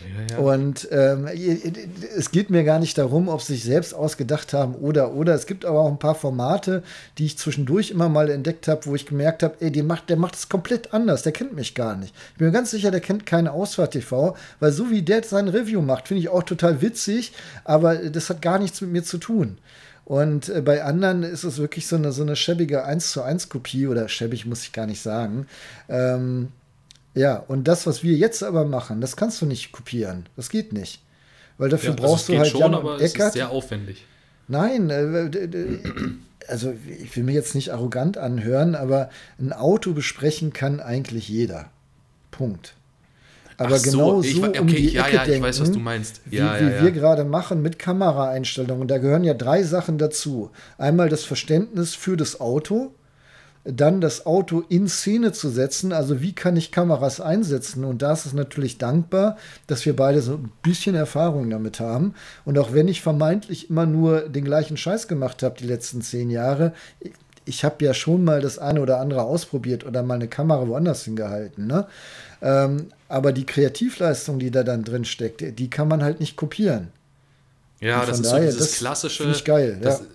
Speaker 1: Ja, ja. Und ähm, es geht mir gar nicht darum, ob sie sich selbst ausgedacht haben oder oder. Es gibt aber auch ein paar Formate, die ich zwischendurch immer mal entdeckt habe, wo ich gemerkt habe, ey, macht, der macht es komplett anders, der kennt mich gar nicht. Ich bin mir ganz sicher, der kennt keine Ausfahrt TV, weil so wie der sein Review macht, finde ich auch total witzig, aber das hat gar nichts mit mir zu tun. Und äh, bei anderen ist es wirklich so eine, so eine schäbige 1 zu 1 Kopie oder schäbig muss ich gar nicht sagen. Ähm, ja, und das, was wir jetzt aber machen, das kannst du nicht kopieren. Das geht nicht. Weil dafür ja, also brauchst du halt
Speaker 2: schon, Jan aber Eckert. es ist sehr aufwendig.
Speaker 1: Nein, äh, also ich will mir jetzt nicht arrogant anhören, aber ein Auto besprechen kann eigentlich jeder. Punkt. Aber Ach genau so, so okay, um die ja, Ecke ja, denken, weiß, was du meinst. Ja, wie, wie wir gerade machen mit Kameraeinstellungen. Und da gehören ja drei Sachen dazu. Einmal das Verständnis für das Auto, dann das Auto in Szene zu setzen. Also wie kann ich Kameras einsetzen? Und da ist es natürlich dankbar, dass wir beide so ein bisschen Erfahrung damit haben. Und auch wenn ich vermeintlich immer nur den gleichen Scheiß gemacht habe die letzten zehn Jahre, ich habe ja schon mal das eine oder andere ausprobiert oder mal eine Kamera woanders hingehalten. Ne? Ähm, aber die Kreativleistung, die da dann drin steckt, die kann man halt nicht kopieren.
Speaker 2: Ja, das ist daher, so dieses klassische.
Speaker 1: Ich geil,
Speaker 2: das, ja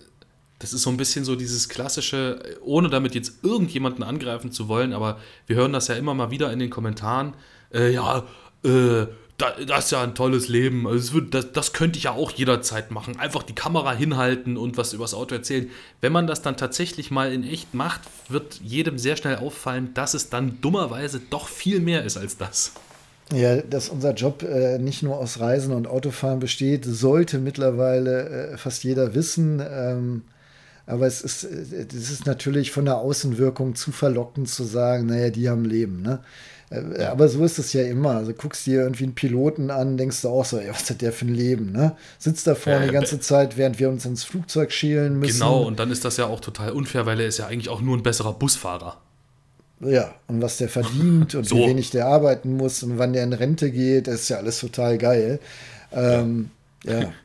Speaker 2: das ist so ein bisschen so dieses klassische, ohne damit jetzt irgendjemanden angreifen zu wollen, aber wir hören das ja immer mal wieder in den Kommentaren. Äh, ja, äh, das ist ja ein tolles Leben. Also wird, das, das, könnte ich ja auch jederzeit machen. Einfach die Kamera hinhalten und was über das Auto erzählen. Wenn man das dann tatsächlich mal in echt macht, wird jedem sehr schnell auffallen, dass es dann dummerweise doch viel mehr ist als das.
Speaker 1: Ja, dass unser Job äh, nicht nur aus Reisen und Autofahren besteht, sollte mittlerweile äh, fast jeder wissen. Ähm, aber es ist, es ist natürlich von der Außenwirkung zu verlockend zu sagen, naja, die haben Leben. Ne? Äh, aber so ist es ja immer. Also guckst dir irgendwie einen Piloten an, denkst du auch so, ey, was hat der für ein Leben, ne? Sitzt da vorne ja, die ganze Zeit, während wir uns ins Flugzeug schälen müssen.
Speaker 2: Genau, und dann ist das ja auch total unfair, weil er ist ja eigentlich auch nur ein besserer Busfahrer.
Speaker 1: Ja, und was der verdient und so. wie wenig der arbeiten muss und wann der in Rente geht, ist ja alles total geil. Ähm, ja. ja.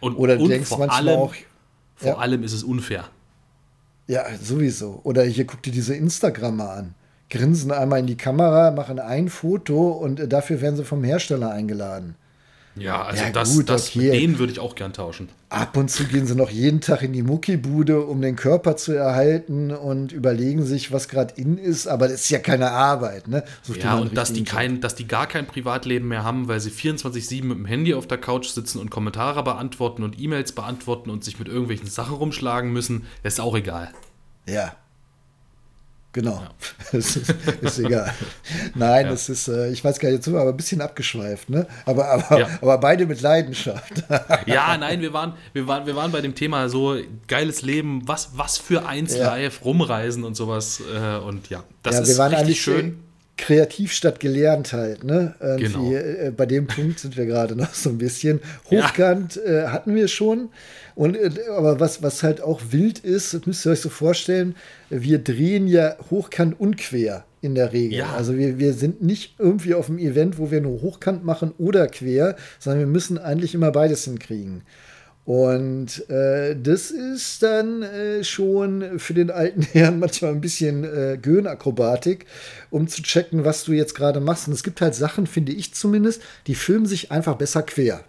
Speaker 2: Und, Oder du denkst manchmal auch, vor ja. allem ist es unfair.
Speaker 1: Ja, sowieso. Oder hier guck dir diese Instagrammer an. Grinsen einmal in die Kamera, machen ein Foto und dafür werden sie vom Hersteller eingeladen.
Speaker 2: Ja, also ja, das, gut, das okay. den würde ich auch gern tauschen.
Speaker 1: Ab und zu gehen sie noch jeden Tag in die Muckibude, um den Körper zu erhalten und überlegen sich, was gerade in ist, aber das ist ja keine Arbeit, ne?
Speaker 2: ja, und dass die, kein, dass die gar kein Privatleben mehr haben, weil sie 24-7 mit dem Handy auf der Couch sitzen und Kommentare beantworten und E-Mails beantworten und sich mit irgendwelchen Sachen rumschlagen müssen, ist auch egal.
Speaker 1: Ja, Genau. Ja. ist, ist, egal. Nein, ja. es ist, äh, ich weiß gar nicht, jetzt aber ein bisschen abgeschweift, ne? Aber, aber, ja. aber beide mit Leidenschaft.
Speaker 2: ja, nein, wir waren, wir, waren, wir waren bei dem Thema so geiles Leben, was, was für eins live, rumreisen und sowas. Äh, und ja,
Speaker 1: das ist richtig schön kreativ statt gelernt halt, ne?
Speaker 2: Genau.
Speaker 1: Äh, bei dem Punkt sind wir gerade noch so ein bisschen. Hochkant ja. äh, hatten wir schon. Und, äh, aber was, was halt auch wild ist, das müsst ihr euch so vorstellen, wir drehen ja hochkant und quer in der Regel. Ja. Also wir, wir sind nicht irgendwie auf einem Event, wo wir nur hochkant machen oder quer, sondern wir müssen eigentlich immer beides hinkriegen. Und äh, das ist dann äh, schon für den alten Herrn manchmal ein bisschen äh, Göhnakrobatik, um zu checken, was du jetzt gerade machst. Und es gibt halt Sachen, finde ich zumindest, die filmen sich einfach besser quer.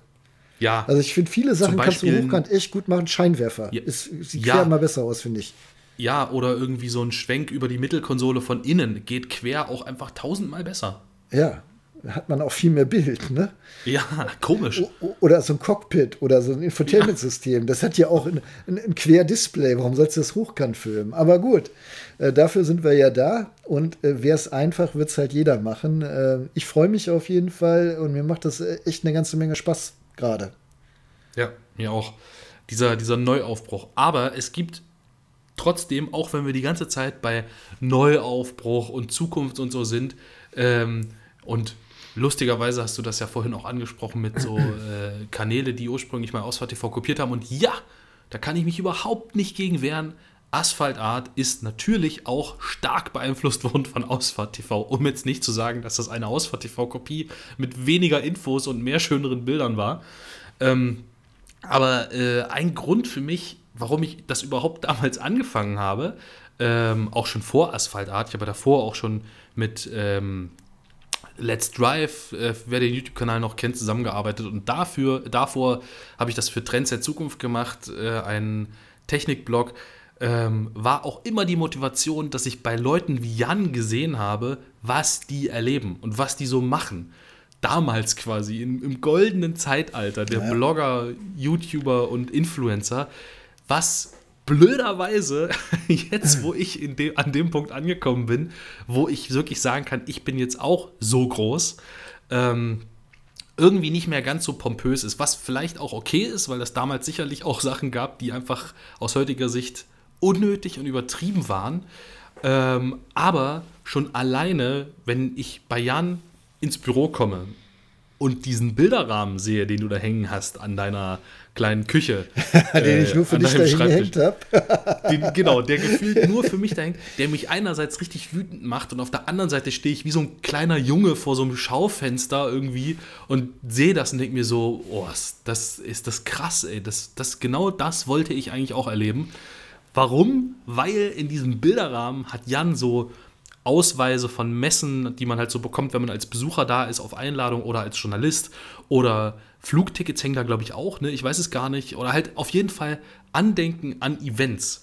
Speaker 2: Ja.
Speaker 1: Also ich finde, viele Sachen kannst du hochkant echt gut machen. Scheinwerfer. Ja, ist, sieht ja. quer immer besser aus, finde ich.
Speaker 2: Ja, oder irgendwie so ein Schwenk über die Mittelkonsole von innen geht quer auch einfach tausendmal besser.
Speaker 1: Ja, hat man auch viel mehr Bild, ne?
Speaker 2: Ja, komisch.
Speaker 1: oder so ein Cockpit oder so ein Infotainment-System. Das hat ja auch ein, ein, ein Quer-Display. Warum sollst du das hochkant filmen? Aber gut, äh, dafür sind wir ja da. Und äh, wäre es einfach, wird es halt jeder machen. Äh, ich freue mich auf jeden Fall und mir macht das äh, echt eine ganze Menge Spaß gerade.
Speaker 2: Ja, mir auch. Dieser, dieser Neuaufbruch. Aber es gibt trotzdem, auch wenn wir die ganze Zeit bei Neuaufbruch und Zukunft und so sind, ähm, und lustigerweise hast du das ja vorhin auch angesprochen mit so äh, Kanäle, die ursprünglich mal Asphalt TV kopiert haben. Und ja, da kann ich mich überhaupt nicht gegen wehren. Asphalt Art ist natürlich auch stark beeinflusst worden von Ausfahrt TV, um jetzt nicht zu sagen, dass das eine Ausfahrt TV-Kopie mit weniger Infos und mehr schöneren Bildern war. Ähm, aber äh, ein Grund für mich, warum ich das überhaupt damals angefangen habe, ähm, auch schon vor Asphalt Art, ich habe davor auch schon mit ähm, Let's Drive, äh, wer den YouTube-Kanal noch kennt, zusammengearbeitet. Und dafür, davor habe ich das für Trends der Zukunft gemacht, äh, ein Technikblog. Ähm, war auch immer die Motivation, dass ich bei Leuten wie Jan gesehen habe, was die erleben und was die so machen. Damals quasi, in, im goldenen Zeitalter der ja. Blogger, YouTuber und Influencer, was blöderweise, jetzt wo ich in de an dem Punkt angekommen bin, wo ich wirklich sagen kann, ich bin jetzt auch so groß, ähm, irgendwie nicht mehr ganz so pompös ist, was vielleicht auch okay ist, weil es damals sicherlich auch Sachen gab, die einfach aus heutiger Sicht unnötig und übertrieben waren. Ähm, aber schon alleine, wenn ich bei Jan ins Büro komme und diesen Bilderrahmen sehe, den du da hängen hast an deiner kleinen Küche.
Speaker 1: den äh, ich nur für dich da gehängt habe.
Speaker 2: genau, der gefühlt nur für mich da hängt, der mich einerseits richtig wütend macht und auf der anderen Seite stehe ich wie so ein kleiner Junge vor so einem Schaufenster irgendwie und sehe das und denke mir so, oh, das ist das krass, ey. Das, das, genau das wollte ich eigentlich auch erleben. Warum? Weil in diesem Bilderrahmen hat Jan so Ausweise von Messen, die man halt so bekommt, wenn man als Besucher da ist, auf Einladung oder als Journalist. Oder Flugtickets hängen da, glaube ich, auch, ne? Ich weiß es gar nicht. Oder halt auf jeden Fall Andenken an Events.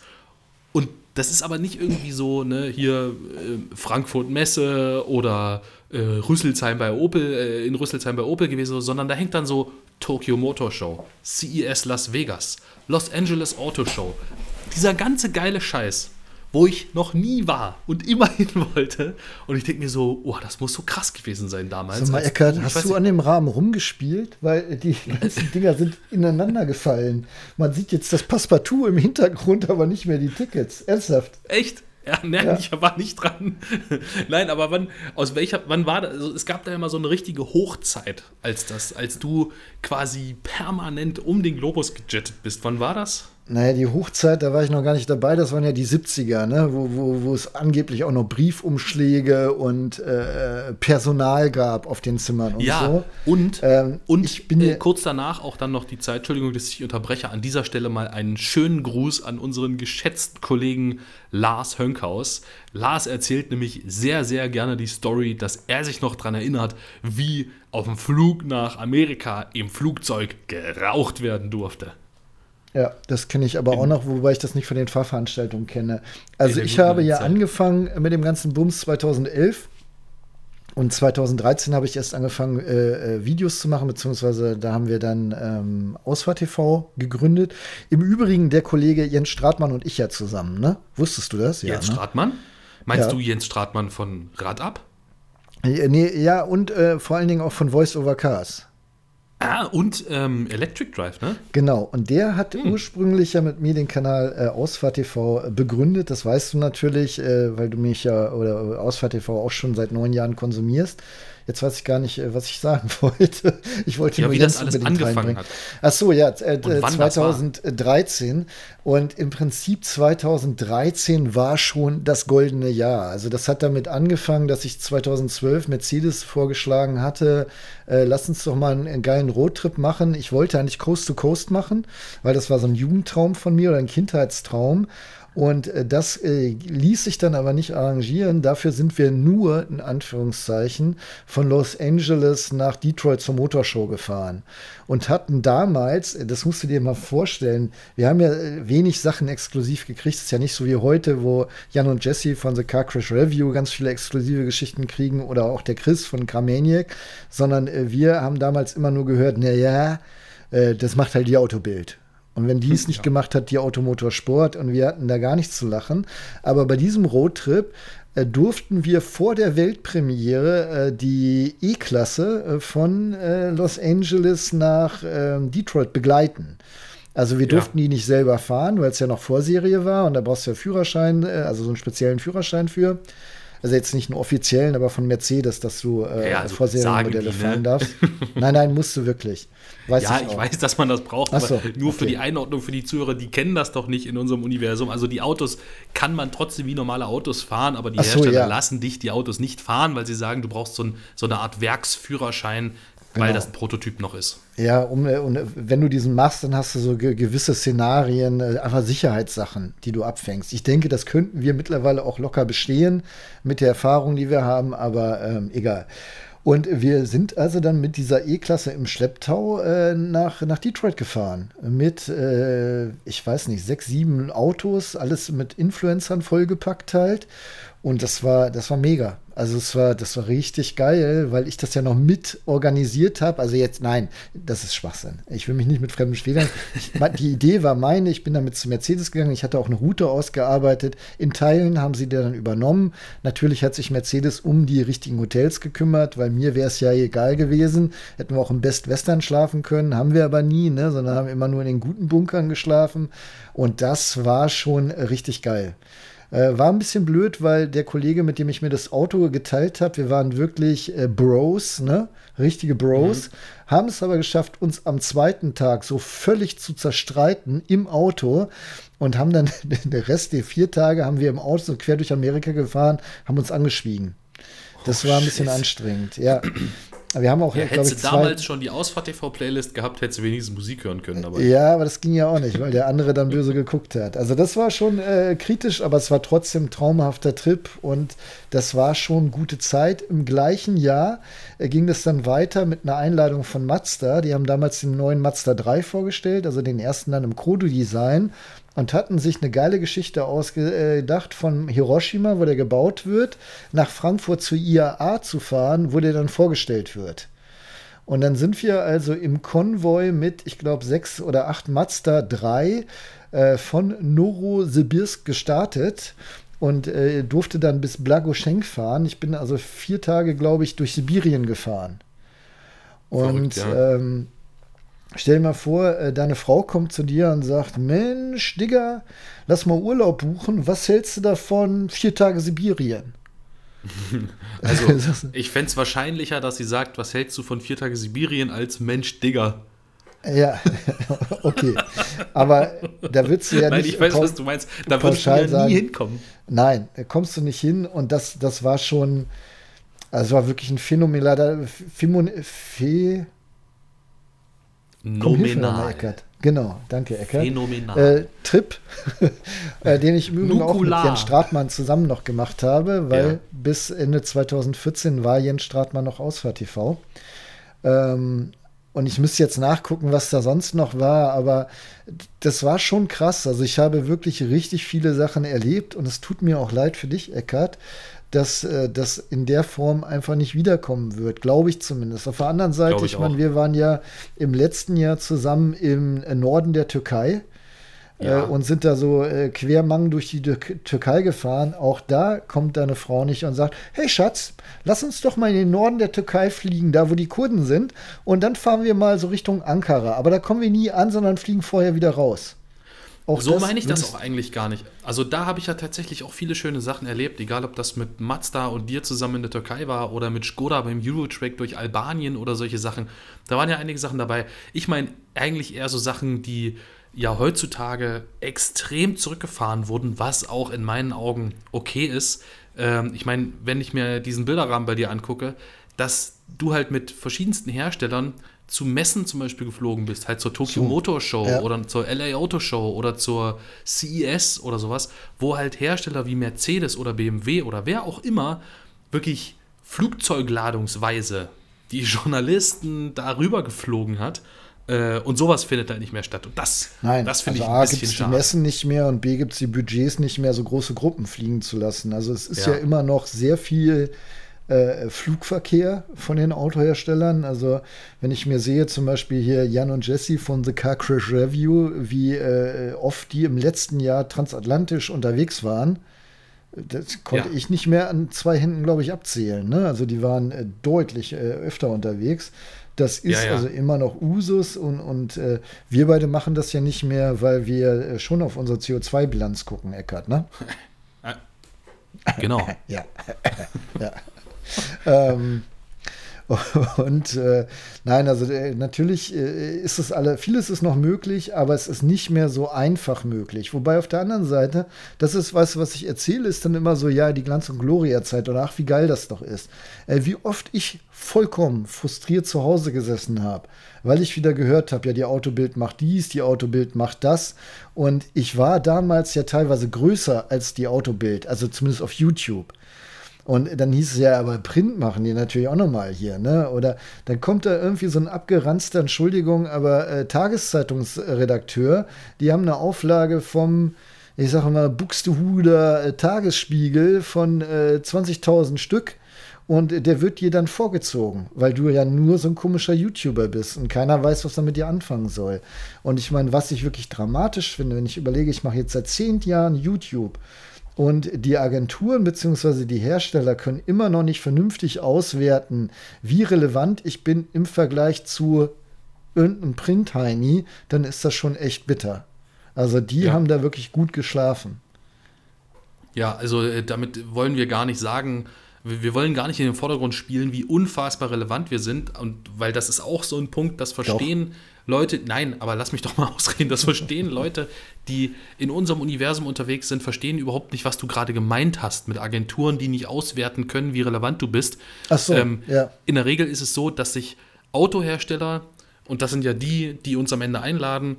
Speaker 2: Und das ist aber nicht irgendwie so, ne, hier äh, Frankfurt Messe oder äh, Rüsselsheim bei Opel, äh, in Rüsselsheim bei Opel gewesen, sondern da hängt dann so Tokyo Motor Show, CES Las Vegas, Los Angeles Auto Show. Dieser ganze geile Scheiß wo ich noch nie war und immer hin wollte. Und ich denke mir so, oh, das muss so krass gewesen sein damals.
Speaker 1: Sag mal, Eckert, hast du an dem Rahmen rumgespielt? Weil die ganzen Dinger sind ineinander gefallen. Man sieht jetzt das Passepartout im Hintergrund, aber nicht mehr die Tickets. Ernsthaft.
Speaker 2: Echt? Ja, nein, ja. ich war nicht dran. nein, aber wann, aus welcher, wann war das? Also es gab da immer so eine richtige Hochzeit, als das, als du quasi permanent um den Globus gejettet bist. Wann war das?
Speaker 1: Naja, die Hochzeit, da war ich noch gar nicht dabei, das waren ja die 70er, ne? wo, wo, wo es angeblich auch noch Briefumschläge und äh, Personal gab auf den Zimmern und
Speaker 2: ja,
Speaker 1: so.
Speaker 2: Und, ähm, und ich bin äh, kurz danach auch dann noch die Zeit, Entschuldigung, dass ich unterbreche, an dieser Stelle mal einen schönen Gruß an unseren geschätzten Kollegen Lars Hönkhaus. Lars erzählt nämlich sehr, sehr gerne die Story, dass er sich noch daran erinnert, wie auf dem Flug nach Amerika im Flugzeug geraucht werden durfte.
Speaker 1: Ja, das kenne ich aber in, auch noch, wobei ich das nicht von den Fahrveranstaltungen kenne. Also ich habe ja Zeit. angefangen mit dem ganzen Bums 2011 und 2013 habe ich erst angefangen, äh, äh, Videos zu machen, beziehungsweise da haben wir dann ähm, Ausfahrt TV gegründet. Im Übrigen der Kollege Jens Stratmann und ich ja zusammen, ne? Wusstest du das?
Speaker 2: Ja, Jens ne? Stratmann? Meinst ja. du Jens Stratmann von Rad ab?
Speaker 1: Nee, ja, und äh, vor allen Dingen auch von Voice Over Cars.
Speaker 2: Ah, und ähm, Electric Drive, ne?
Speaker 1: Genau, und der hat hm. ursprünglich ja mit mir den Kanal äh, Ausfahrt TV äh, begründet. Das weißt du natürlich, äh, weil du mich ja oder Ausfahrt TV auch schon seit neun Jahren konsumierst. Jetzt weiß ich gar nicht, äh, was ich sagen wollte. Ich wollte
Speaker 2: ja, nur wie das alles angefangen hat.
Speaker 1: Ach so, ja, äh, 2013. Und im Prinzip 2013 war schon das goldene Jahr. Also das hat damit angefangen, dass ich 2012 Mercedes vorgeschlagen hatte, äh, lass uns doch mal einen, einen geilen Roadtrip machen. Ich wollte eigentlich Coast to Coast machen, weil das war so ein Jugendtraum von mir oder ein Kindheitstraum. Und äh, das äh, ließ sich dann aber nicht arrangieren. Dafür sind wir nur, in Anführungszeichen, von Los Angeles nach Detroit zur Motorshow gefahren. Und hatten damals, das musst du dir mal vorstellen, wir haben ja wenig Sachen exklusiv gekriegt. Es ist ja nicht so wie heute, wo Jan und Jesse von The Car Crash Review ganz viele exklusive Geschichten kriegen oder auch der Chris von Carmaniac, sondern äh, wir haben damals immer nur gehört, naja, äh, das macht halt die Autobild. Und wenn die es nicht ja. gemacht hat, die Automotorsport, und wir hatten da gar nichts zu lachen. Aber bei diesem Roadtrip äh, durften wir vor der Weltpremiere äh, die E-Klasse äh, von äh, Los Angeles nach ähm, Detroit begleiten. Also wir durften ja. die nicht selber fahren, weil es ja noch Vorserie war und da brauchst du ja Führerschein, also so einen speziellen Führerschein für. Also jetzt nicht einen offiziellen, aber von Mercedes, dass du äh, ja, also Vorserienmodelle ne? fahren darfst. nein, nein, musst du wirklich.
Speaker 2: Weiß ja, ich, ich, weiß, dass man das braucht, aber so, nur okay. für die Einordnung für die Zuhörer, die kennen das doch nicht in unserem Universum. Also die Autos kann man trotzdem wie normale Autos fahren, aber die so, Hersteller ja. lassen dich die Autos nicht fahren, weil sie sagen, du brauchst so, ein, so eine Art Werksführerschein, genau. weil das ein Prototyp noch ist.
Speaker 1: Ja, äh, und wenn du diesen machst, dann hast du so ge gewisse Szenarien, äh, einfach Sicherheitssachen, die du abfängst. Ich denke, das könnten wir mittlerweile auch locker bestehen mit der Erfahrung, die wir haben, aber ähm, egal. Und wir sind also dann mit dieser E-Klasse im Schlepptau äh, nach, nach Detroit gefahren. Mit, äh, ich weiß nicht, sechs, sieben Autos, alles mit Influencern vollgepackt halt. Und das war, das war mega. Also es war, das war richtig geil, weil ich das ja noch mit organisiert habe. Also jetzt, nein, das ist Schwachsinn. Ich will mich nicht mit fremden Spielern. die Idee war meine, ich bin damit zu Mercedes gegangen. Ich hatte auch eine Route ausgearbeitet. In Teilen haben sie die dann übernommen. Natürlich hat sich Mercedes um die richtigen Hotels gekümmert, weil mir wäre es ja egal gewesen. Hätten wir auch im Best Western schlafen können, haben wir aber nie, ne? sondern haben immer nur in den guten Bunkern geschlafen. Und das war schon richtig geil. Äh, war ein bisschen blöd, weil der Kollege, mit dem ich mir das Auto geteilt habe, wir waren wirklich äh, Bros, ne? Richtige Bros, mhm. haben es aber geschafft, uns am zweiten Tag so völlig zu zerstreiten im Auto und haben dann den Rest der vier Tage haben wir im Auto so quer durch Amerika gefahren, haben uns angeschwiegen. Das oh, war ein bisschen shit. anstrengend, ja. Wir haben auch,
Speaker 2: ja, hättest du damals schon die Ausfahrt-TV-Playlist gehabt, hättest du wenigstens Musik hören können.
Speaker 1: Aber ja, aber das ging ja auch nicht, weil der andere dann böse geguckt hat. Also das war schon äh, kritisch, aber es war trotzdem ein traumhafter Trip und das war schon gute Zeit. Im gleichen Jahr äh, ging das dann weiter mit einer Einladung von Mazda. Die haben damals den neuen Mazda 3 vorgestellt, also den ersten dann im Kodo-Design und hatten sich eine geile Geschichte ausgedacht von Hiroshima, wo der gebaut wird, nach Frankfurt zur IAA zu fahren, wo der dann vorgestellt wird. Und dann sind wir also im Konvoi mit, ich glaube, sechs oder acht Mazda 3 äh, von Novosibirsk gestartet und äh, durfte dann bis Blagoschenk fahren. Ich bin also vier Tage, glaube ich, durch Sibirien gefahren. Und Verrückt, ja. ähm, Stell dir mal vor, äh, deine Frau kommt zu dir und sagt: Mensch, Digga, lass mal Urlaub buchen. Was hältst du davon? Vier Tage Sibirien.
Speaker 2: Also, ich fände es wahrscheinlicher, dass sie sagt: Was hältst du von vier Tage Sibirien als Mensch, Digga?
Speaker 1: Ja, okay. Aber da würdest du ja
Speaker 2: Nein, nicht. ich weiß, was du meinst. Da würdest du ja nie sagen, hinkommen.
Speaker 1: Nein, da kommst du nicht hin. Und das, das war schon. Also, war wirklich ein phänomenaler. Phänomenal.
Speaker 2: Nominal.
Speaker 1: Eckert. Genau, danke Eckert.
Speaker 2: Phänomenal.
Speaker 1: Äh, Trip, äh, den ich im Übrigen auch mit Jens Stratmann zusammen noch gemacht habe, weil ja. bis Ende 2014 war Jens Stratmann noch Ausfahrt TV. Ähm, und ich müsste jetzt nachgucken, was da sonst noch war, aber das war schon krass. Also ich habe wirklich richtig viele Sachen erlebt und es tut mir auch leid für dich, Eckart, dass äh, das in der Form einfach nicht wiederkommen wird, glaube ich zumindest. Auf der anderen Seite, ich, ich meine, wir waren ja im letzten Jahr zusammen im Norden der Türkei. ja. äh, und sind da so äh, quermang durch die Türkei gefahren. Auch da kommt deine Frau nicht und sagt, hey Schatz, lass uns doch mal in den Norden der Türkei fliegen, da wo die Kurden sind, und dann fahren wir mal so Richtung Ankara. Aber da kommen wir nie an, sondern fliegen vorher wieder raus.
Speaker 2: Auch so meine ich das auch eigentlich gar nicht. Also da habe ich ja tatsächlich auch viele schöne Sachen erlebt, egal ob das mit Mazda und dir zusammen in der Türkei war oder mit Skoda beim Eurotrack durch Albanien oder solche Sachen. Da waren ja einige Sachen dabei. Ich meine eigentlich eher so Sachen, die ja heutzutage extrem zurückgefahren wurden, was auch in meinen Augen okay ist. Ähm, ich meine, wenn ich mir diesen Bilderrahmen bei dir angucke, dass du halt mit verschiedensten Herstellern zu Messen zum Beispiel geflogen bist, halt zur Tokyo so, Motor Show ja. oder zur LA Auto Show oder zur CES oder sowas, wo halt Hersteller wie Mercedes oder BMW oder wer auch immer wirklich Flugzeugladungsweise die Journalisten darüber geflogen hat. Äh, und sowas findet da nicht mehr statt. Und das,
Speaker 1: Nein,
Speaker 2: das
Speaker 1: finde also ich ein A, bisschen gibt's schade. die Messen nicht mehr und B gibt es die Budgets nicht mehr, so große Gruppen fliegen zu lassen. Also es ist ja, ja immer noch sehr viel äh, Flugverkehr von den Autoherstellern. Also wenn ich mir sehe, zum Beispiel hier Jan und Jesse von The Car Crash Review, wie äh, oft die im letzten Jahr transatlantisch unterwegs waren, das konnte ja. ich nicht mehr an zwei Händen, glaube ich, abzählen. Ne? Also die waren äh, deutlich äh, öfter unterwegs. Das ist ja, ja. also immer noch Usus und, und äh, wir beide machen das ja nicht mehr, weil wir äh, schon auf unsere CO2-Bilanz gucken, Eckert, ne?
Speaker 2: Genau.
Speaker 1: ja. ja ähm, und äh, nein, also äh, natürlich äh, ist es alle, vieles ist noch möglich, aber es ist nicht mehr so einfach möglich. Wobei auf der anderen Seite, das ist was, was ich erzähle, ist dann immer so, ja, die Glanz- und Gloria-Zeit oder ach, wie geil das doch ist. Äh, wie oft ich vollkommen frustriert zu Hause gesessen habe, weil ich wieder gehört habe, ja, die Autobild macht dies, die Autobild macht das. Und ich war damals ja teilweise größer als die Autobild, also zumindest auf YouTube. Und dann hieß es ja, aber Print machen die natürlich auch nochmal hier, ne? Oder dann kommt da irgendwie so ein abgeranzter, Entschuldigung, aber äh, Tageszeitungsredakteur, die haben eine Auflage vom, ich sage mal, Buxtehuder äh, Tagesspiegel von äh, 20.000 Stück. Und der wird dir dann vorgezogen, weil du ja nur so ein komischer YouTuber bist und keiner weiß, was er mit dir anfangen soll. Und ich meine, was ich wirklich dramatisch finde, wenn ich überlege, ich mache jetzt seit zehn Jahren YouTube und die Agenturen bzw. die Hersteller können immer noch nicht vernünftig auswerten, wie relevant ich bin im Vergleich zu irgendeinem Print-Heini, dann ist das schon echt bitter. Also die ja. haben da wirklich gut geschlafen.
Speaker 2: Ja, also äh, damit wollen wir gar nicht sagen, wir wollen gar nicht in den Vordergrund spielen, wie unfassbar relevant wir sind. Und weil das ist auch so ein Punkt, das verstehen Doch. Leute, nein, aber lass mich doch mal ausreden, das verstehen Leute, die in unserem Universum unterwegs sind, verstehen überhaupt nicht, was du gerade gemeint hast mit Agenturen, die nicht auswerten können, wie relevant du bist.
Speaker 1: Ach so, ähm,
Speaker 2: ja. In der Regel ist es so, dass sich Autohersteller, und das sind ja die, die uns am Ende einladen,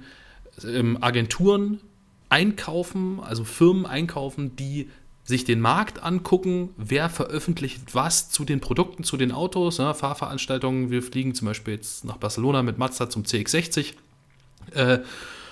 Speaker 2: ähm, Agenturen einkaufen, also Firmen einkaufen, die sich den Markt angucken, wer veröffentlicht was zu den Produkten, zu den Autos, ne, Fahrveranstaltungen. Wir fliegen zum Beispiel jetzt nach Barcelona mit Mazda zum CX60. Äh,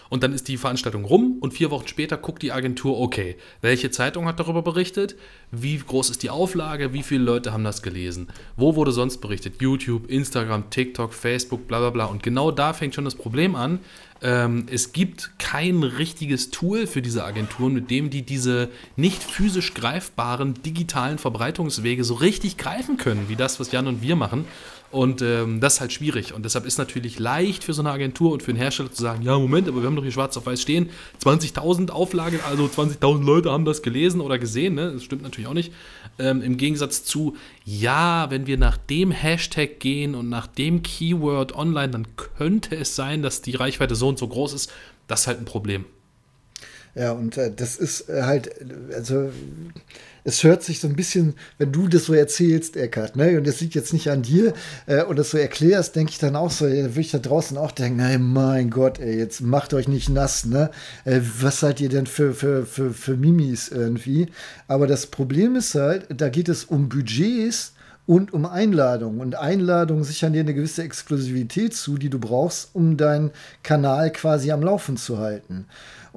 Speaker 2: und dann ist die Veranstaltung rum und vier Wochen später guckt die Agentur, okay, welche Zeitung hat darüber berichtet? Wie groß ist die Auflage? Wie viele Leute haben das gelesen? Wo wurde sonst berichtet? YouTube, Instagram, TikTok, Facebook, bla bla bla. Und genau da fängt schon das Problem an. Ähm, es gibt kein richtiges Tool für diese Agenturen, mit dem die diese nicht physisch greifbaren digitalen Verbreitungswege so richtig greifen können, wie das, was Jan und wir machen. Und ähm, das ist halt schwierig. Und deshalb ist natürlich leicht für so eine Agentur und für einen Hersteller zu sagen, ja, Moment, aber wir haben doch hier schwarz auf weiß stehen, 20.000 Auflage, also 20.000 Leute haben das gelesen oder gesehen. Ne? Das stimmt natürlich auch nicht. Ähm, Im Gegensatz zu, ja, wenn wir nach dem Hashtag gehen und nach dem Keyword online, dann könnte es sein, dass die Reichweite so und so groß ist. Das ist halt ein Problem.
Speaker 1: Ja, und äh, das ist äh, halt, also es hört sich so ein bisschen, wenn du das so erzählst, Eckart, ne, und das liegt jetzt nicht an dir, äh, und das so erklärst, denke ich dann auch so, ja, würde ich da draußen auch denken, ey, mein Gott, ey, jetzt macht euch nicht nass, ne? Äh, was seid ihr denn für, für, für, für Mimis irgendwie? Aber das Problem ist halt, da geht es um Budgets, und um Einladungen. Und Einladungen sichern dir eine gewisse Exklusivität zu, die du brauchst, um deinen Kanal quasi am Laufen zu halten.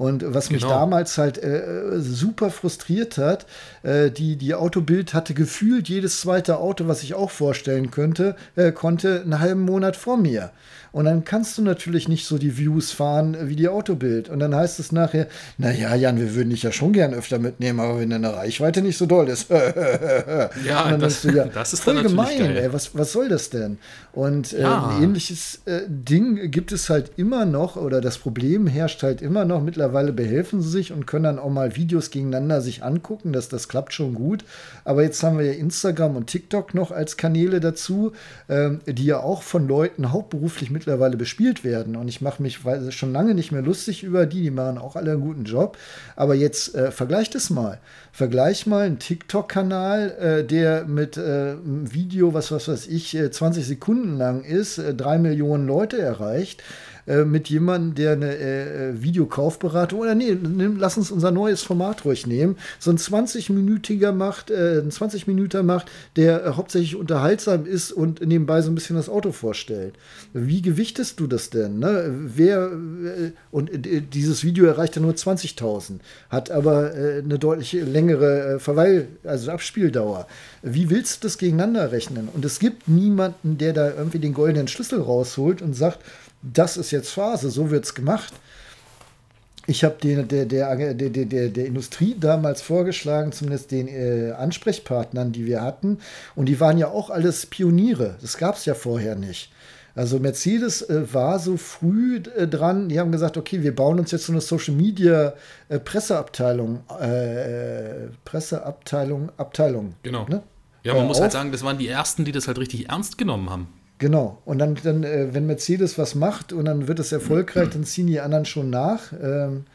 Speaker 1: Und was mich genau. damals halt äh, super frustriert hat, äh, die, die Autobild hatte gefühlt jedes zweite Auto, was ich auch vorstellen könnte, äh, konnte einen halben Monat vor mir. Und dann kannst du natürlich nicht so die Views fahren wie die Autobild. Und dann heißt es nachher, naja, Jan, wir würden dich ja schon gern öfter mitnehmen, aber wenn deine Reichweite nicht so doll ist.
Speaker 2: ja, das, du, ja, das ist voll gemein, geil.
Speaker 1: ey. Was, was soll das denn? Und äh, ja. ein ähnliches äh, Ding gibt es halt immer noch, oder das Problem herrscht halt immer noch. Mittlerweile behelfen sie sich und können dann auch mal Videos gegeneinander sich angucken. Das, das klappt schon gut. Aber jetzt haben wir ja Instagram und TikTok noch als Kanäle dazu, äh, die ja auch von Leuten hauptberuflich mit mittlerweile bespielt werden. Und ich mache mich schon lange nicht mehr lustig über die, die machen auch alle einen guten Job. Aber jetzt äh, vergleicht es mal. Vergleich mal einen TikTok-Kanal, äh, der mit äh, einem Video, was, was weiß ich, 20 äh, Sekunden lang ist, äh, drei Millionen Leute erreicht äh, mit jemandem, der eine Videokaufberatung oder nee, nimm, lass uns unser neues Format ruhig nehmen, so ein 20-minütiger macht, ein 20 Minuten macht, der hauptsächlich unterhaltsam ist und nebenbei so ein bisschen das Auto vorstellt. Wie gewichtest du das denn? Ne? Wer und dieses Video erreicht ja nur 20.000, hat aber eine deutlich längere Verweil, also Abspieldauer. Wie willst du das gegeneinander rechnen? Und es gibt niemanden, der da irgendwie den goldenen Schlüssel rausholt und sagt, das ist jetzt Phase, so wird es gemacht. Ich habe der, der, der, der, der Industrie damals vorgeschlagen, zumindest den äh, Ansprechpartnern, die wir hatten. Und die waren ja auch alles Pioniere. Das gab es ja vorher nicht. Also Mercedes äh, war so früh äh, dran, die haben gesagt, okay, wir bauen uns jetzt so eine Social Media äh, Presseabteilung, äh, Presseabteilung, Abteilung.
Speaker 2: Genau. Ne? Ja, man muss halt auf. halt sagen, das waren die ersten, die das halt richtig ernst genommen haben.
Speaker 1: Genau. Und dann, dann äh, wenn Mercedes was macht und dann wird es erfolgreich, dann ziehen die anderen schon nach. Ähm,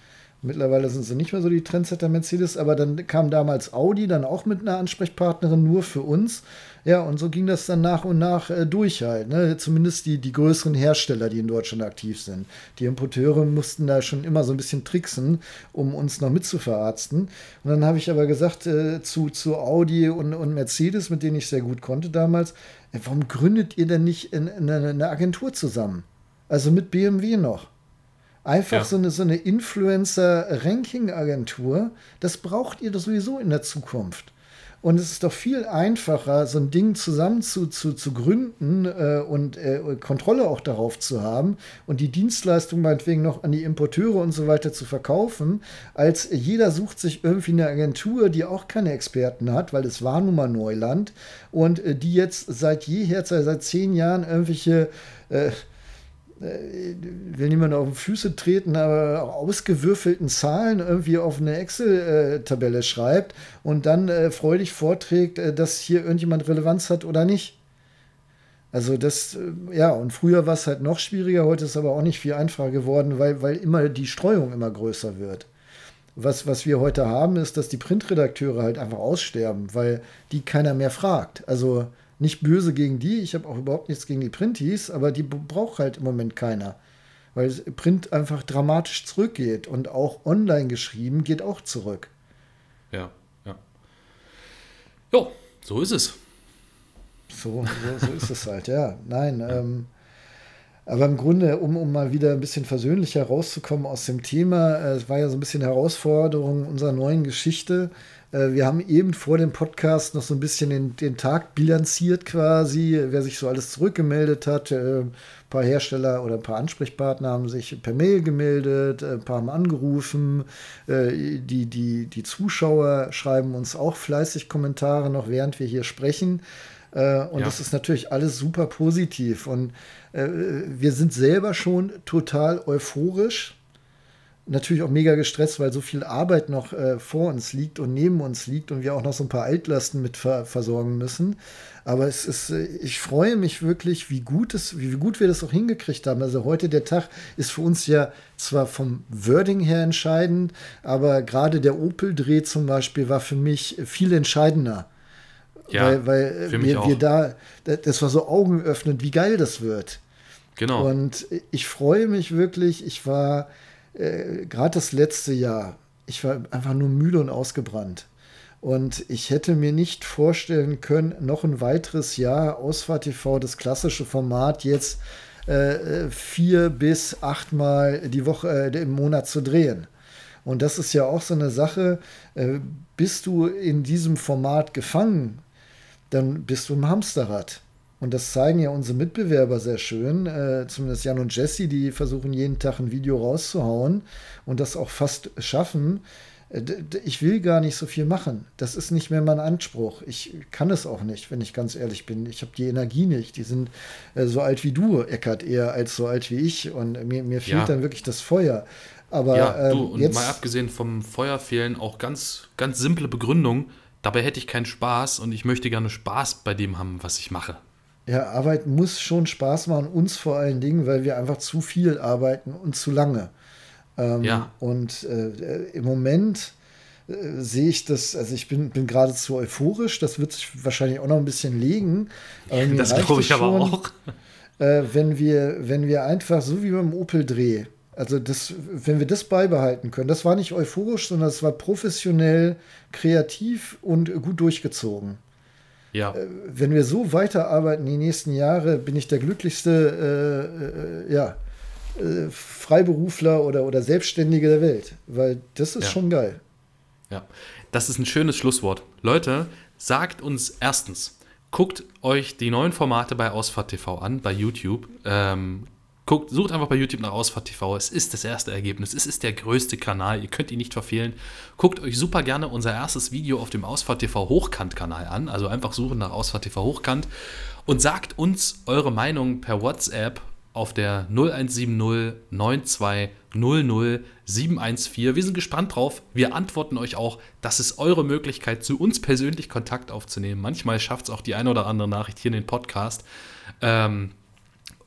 Speaker 1: mittlerweile sind sie nicht mehr so die Trendsetter Mercedes, aber dann kam damals Audi dann auch mit einer Ansprechpartnerin nur für uns. Ja, und so ging das dann nach und nach äh, durch halt. Ne? Zumindest die, die größeren Hersteller, die in Deutschland aktiv sind. Die Importeure mussten da schon immer so ein bisschen tricksen, um uns noch mitzuverarzten. Und dann habe ich aber gesagt äh, zu, zu Audi und, und Mercedes, mit denen ich sehr gut konnte damals, äh, warum gründet ihr denn nicht in, in eine, eine Agentur zusammen? Also mit BMW noch. Einfach ja. so eine, so eine Influencer-Ranking-Agentur, das braucht ihr doch sowieso in der Zukunft. Und es ist doch viel einfacher, so ein Ding zusammen zu, zu, zu gründen äh, und äh, Kontrolle auch darauf zu haben und die Dienstleistung meinetwegen noch an die Importeure und so weiter zu verkaufen, als jeder sucht sich irgendwie eine Agentur, die auch keine Experten hat, weil es war nun mal Neuland und äh, die jetzt seit jeher, seit, seit zehn Jahren irgendwelche äh, will niemand auf die Füße treten, aber ausgewürfelten Zahlen irgendwie auf eine Excel-Tabelle schreibt und dann äh, freudig vorträgt, äh, dass hier irgendjemand Relevanz hat oder nicht. Also das, äh, ja, und früher war es halt noch schwieriger, heute ist aber auch nicht viel einfacher geworden, weil, weil immer die Streuung immer größer wird. Was, was wir heute haben, ist, dass die Printredakteure halt einfach aussterben, weil die keiner mehr fragt. Also nicht böse gegen die, ich habe auch überhaupt nichts gegen die Printies, aber die braucht halt im Moment keiner. Weil Print einfach dramatisch zurückgeht und auch online geschrieben geht auch zurück.
Speaker 2: Ja, ja. Jo, so ist es.
Speaker 1: So, so, so ist es halt, ja. Nein, ähm, aber im Grunde, um, um mal wieder ein bisschen versöhnlicher rauszukommen aus dem Thema, äh, es war ja so ein bisschen Herausforderung unserer neuen Geschichte. Äh, wir haben eben vor dem Podcast noch so ein bisschen den, den Tag bilanziert quasi, wer sich so alles zurückgemeldet hat. Äh, ein paar Hersteller oder ein paar Ansprechpartner haben sich per Mail gemeldet, äh, ein paar haben angerufen. Die, die, die Zuschauer schreiben uns auch fleißig Kommentare noch, während wir hier sprechen. Und ja. das ist natürlich alles super positiv. Und wir sind selber schon total euphorisch natürlich auch mega gestresst, weil so viel Arbeit noch äh, vor uns liegt und neben uns liegt und wir auch noch so ein paar Altlasten mit ver versorgen müssen. Aber es ist, äh, ich freue mich wirklich, wie gut es, wie gut wir das auch hingekriegt haben. Also heute der Tag ist für uns ja zwar vom Wording her entscheidend, aber gerade der Opel-Dreh zum Beispiel war für mich viel entscheidender. Ja, weil, weil wir, wir da, das war so augenöffnend, wie geil das wird. Genau. Und ich freue mich wirklich. Ich war äh, gerade das letzte Jahr, ich war einfach nur müde und ausgebrannt. Und ich hätte mir nicht vorstellen können, noch ein weiteres Jahr Ausfahrt TV, das klassische Format, jetzt äh, vier bis achtmal die Woche äh, im Monat zu drehen. Und das ist ja auch so eine Sache, äh, bist du in diesem Format gefangen, dann bist du im Hamsterrad. Und das zeigen ja unsere Mitbewerber sehr schön, äh, zumindest Jan und Jesse, die versuchen jeden Tag ein Video rauszuhauen und das auch fast schaffen. Äh, ich will gar nicht so viel machen. Das ist nicht mehr mein Anspruch. Ich kann es auch nicht, wenn ich ganz ehrlich bin. Ich habe die Energie nicht. Die sind äh, so alt wie du, Eckert, eher als so alt wie ich. Und mir, mir fehlt ja. dann wirklich das Feuer. Aber
Speaker 2: ja, du, ähm, und jetzt, mal abgesehen vom Feuer fehlen auch ganz, ganz simple Begründungen. Dabei hätte ich keinen Spaß und ich möchte gerne Spaß bei dem haben, was ich mache.
Speaker 1: Ja, Arbeit muss schon Spaß machen, uns vor allen Dingen, weil wir einfach zu viel arbeiten und zu lange. Ähm, ja. Und äh, im Moment äh, sehe ich das, also ich bin, bin geradezu euphorisch, das wird sich wahrscheinlich auch noch ein bisschen legen.
Speaker 2: das glaube ich aber auch.
Speaker 1: Äh, wenn, wir, wenn wir einfach, so wie beim Opel-Dreh, also das, wenn wir das beibehalten können, das war nicht euphorisch, sondern es war professionell, kreativ und gut durchgezogen. Ja. Äh, wenn wir so weiterarbeiten die nächsten Jahre, bin ich der glücklichste äh, äh, ja, äh, Freiberufler oder, oder Selbstständige der Welt. Weil das ist ja. schon geil.
Speaker 2: Ja, das ist ein schönes Schlusswort. Leute, sagt uns erstens, guckt euch die neuen Formate bei Ausfahrt TV an, bei YouTube. Ähm, Guckt, sucht einfach bei YouTube nach Ausfahrt TV. Es ist das erste Ergebnis. Es ist der größte Kanal. Ihr könnt ihn nicht verfehlen. Guckt euch super gerne unser erstes Video auf dem Ausfahrt TV Hochkant-Kanal an. Also einfach suchen nach Ausfahrt TV Hochkant und sagt uns eure Meinung per WhatsApp auf der 0170 9200 714. Wir sind gespannt drauf. Wir antworten euch auch. Das ist eure Möglichkeit, zu uns persönlich Kontakt aufzunehmen. Manchmal schafft es auch die eine oder andere Nachricht hier in den Podcast. Ähm,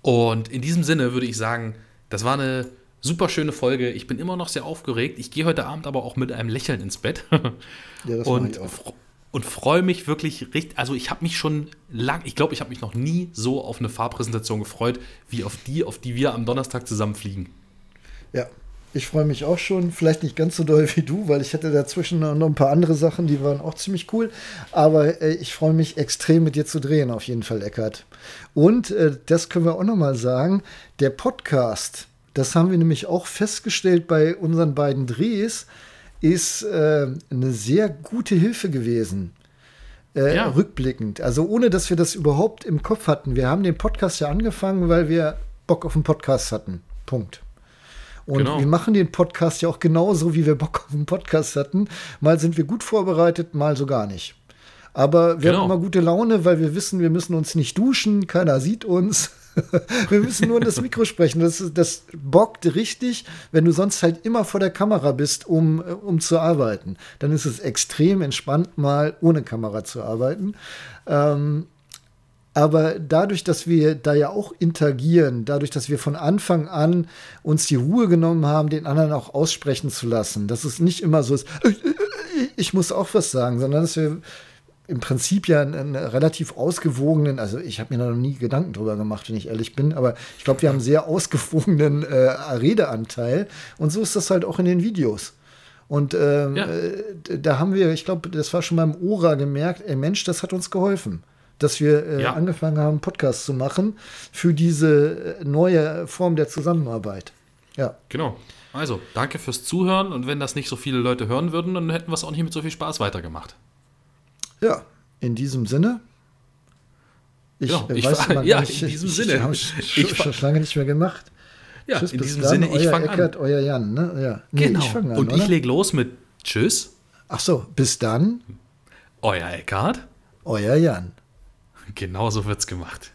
Speaker 2: und in diesem Sinne würde ich sagen, das war eine super schöne Folge. Ich bin immer noch sehr aufgeregt. Ich gehe heute Abend aber auch mit einem Lächeln ins Bett. Ja, das und, ich auch. und freue mich wirklich richtig. Also ich habe mich schon lang, ich glaube, ich habe mich noch nie so auf eine Fahrpräsentation gefreut, wie auf die, auf die wir am Donnerstag zusammen fliegen.
Speaker 1: Ja, ich freue mich auch schon, vielleicht nicht ganz so doll wie du, weil ich hatte dazwischen noch ein paar andere Sachen, die waren auch ziemlich cool. Aber äh, ich freue mich extrem mit dir zu drehen, auf jeden Fall, Eckart. Und äh, das können wir auch noch mal sagen, der Podcast, das haben wir nämlich auch festgestellt bei unseren beiden Drehs, ist äh, eine sehr gute Hilfe gewesen. Äh, ja. Rückblickend. Also ohne, dass wir das überhaupt im Kopf hatten. Wir haben den Podcast ja angefangen, weil wir Bock auf einen Podcast hatten. Punkt. Und genau. wir machen den Podcast ja auch genauso, wie wir Bock auf einen Podcast hatten. Mal sind wir gut vorbereitet, mal so gar nicht. Aber wir genau. haben immer gute Laune, weil wir wissen, wir müssen uns nicht duschen, keiner sieht uns. wir müssen nur in das Mikro sprechen. Das, das bockt richtig, wenn du sonst halt immer vor der Kamera bist, um, um zu arbeiten. Dann ist es extrem entspannt, mal ohne Kamera zu arbeiten. Ähm, aber dadurch, dass wir da ja auch interagieren, dadurch, dass wir von Anfang an uns die Ruhe genommen haben, den anderen auch aussprechen zu lassen, dass es nicht immer so ist, ich muss auch was sagen, sondern dass wir im Prinzip ja einen, einen relativ ausgewogenen, also ich habe mir da noch nie Gedanken drüber gemacht, wenn ich ehrlich bin, aber ich glaube, wir haben einen sehr ausgewogenen äh, Redeanteil und so ist das halt auch in den Videos. Und ähm, ja. äh, da haben wir, ich glaube, das war schon beim Ora gemerkt, ey Mensch, das hat uns geholfen dass wir äh, ja. angefangen haben, Podcasts zu machen für diese äh, neue Form der Zusammenarbeit. Ja.
Speaker 2: Genau. Also, danke fürs Zuhören und wenn das nicht so viele Leute hören würden, dann hätten wir es auch nicht mit so viel Spaß weitergemacht.
Speaker 1: Ja, in diesem Sinne.
Speaker 2: Ich, genau, ich weiß war, ja, nicht, in diesem
Speaker 1: ich,
Speaker 2: Sinne.
Speaker 1: Ich, ich, ich schon lange nicht mehr gemacht.
Speaker 2: Ja, Tschüss, in diesem dann, Sinne, ich fange an.
Speaker 1: Euer Jan, ne? Ja.
Speaker 2: Nee, genau. Ich an, und ich lege los mit Tschüss.
Speaker 1: Ach so, bis dann.
Speaker 2: Euer Eckart.
Speaker 1: Euer Jan.
Speaker 2: Genau so wird's gemacht.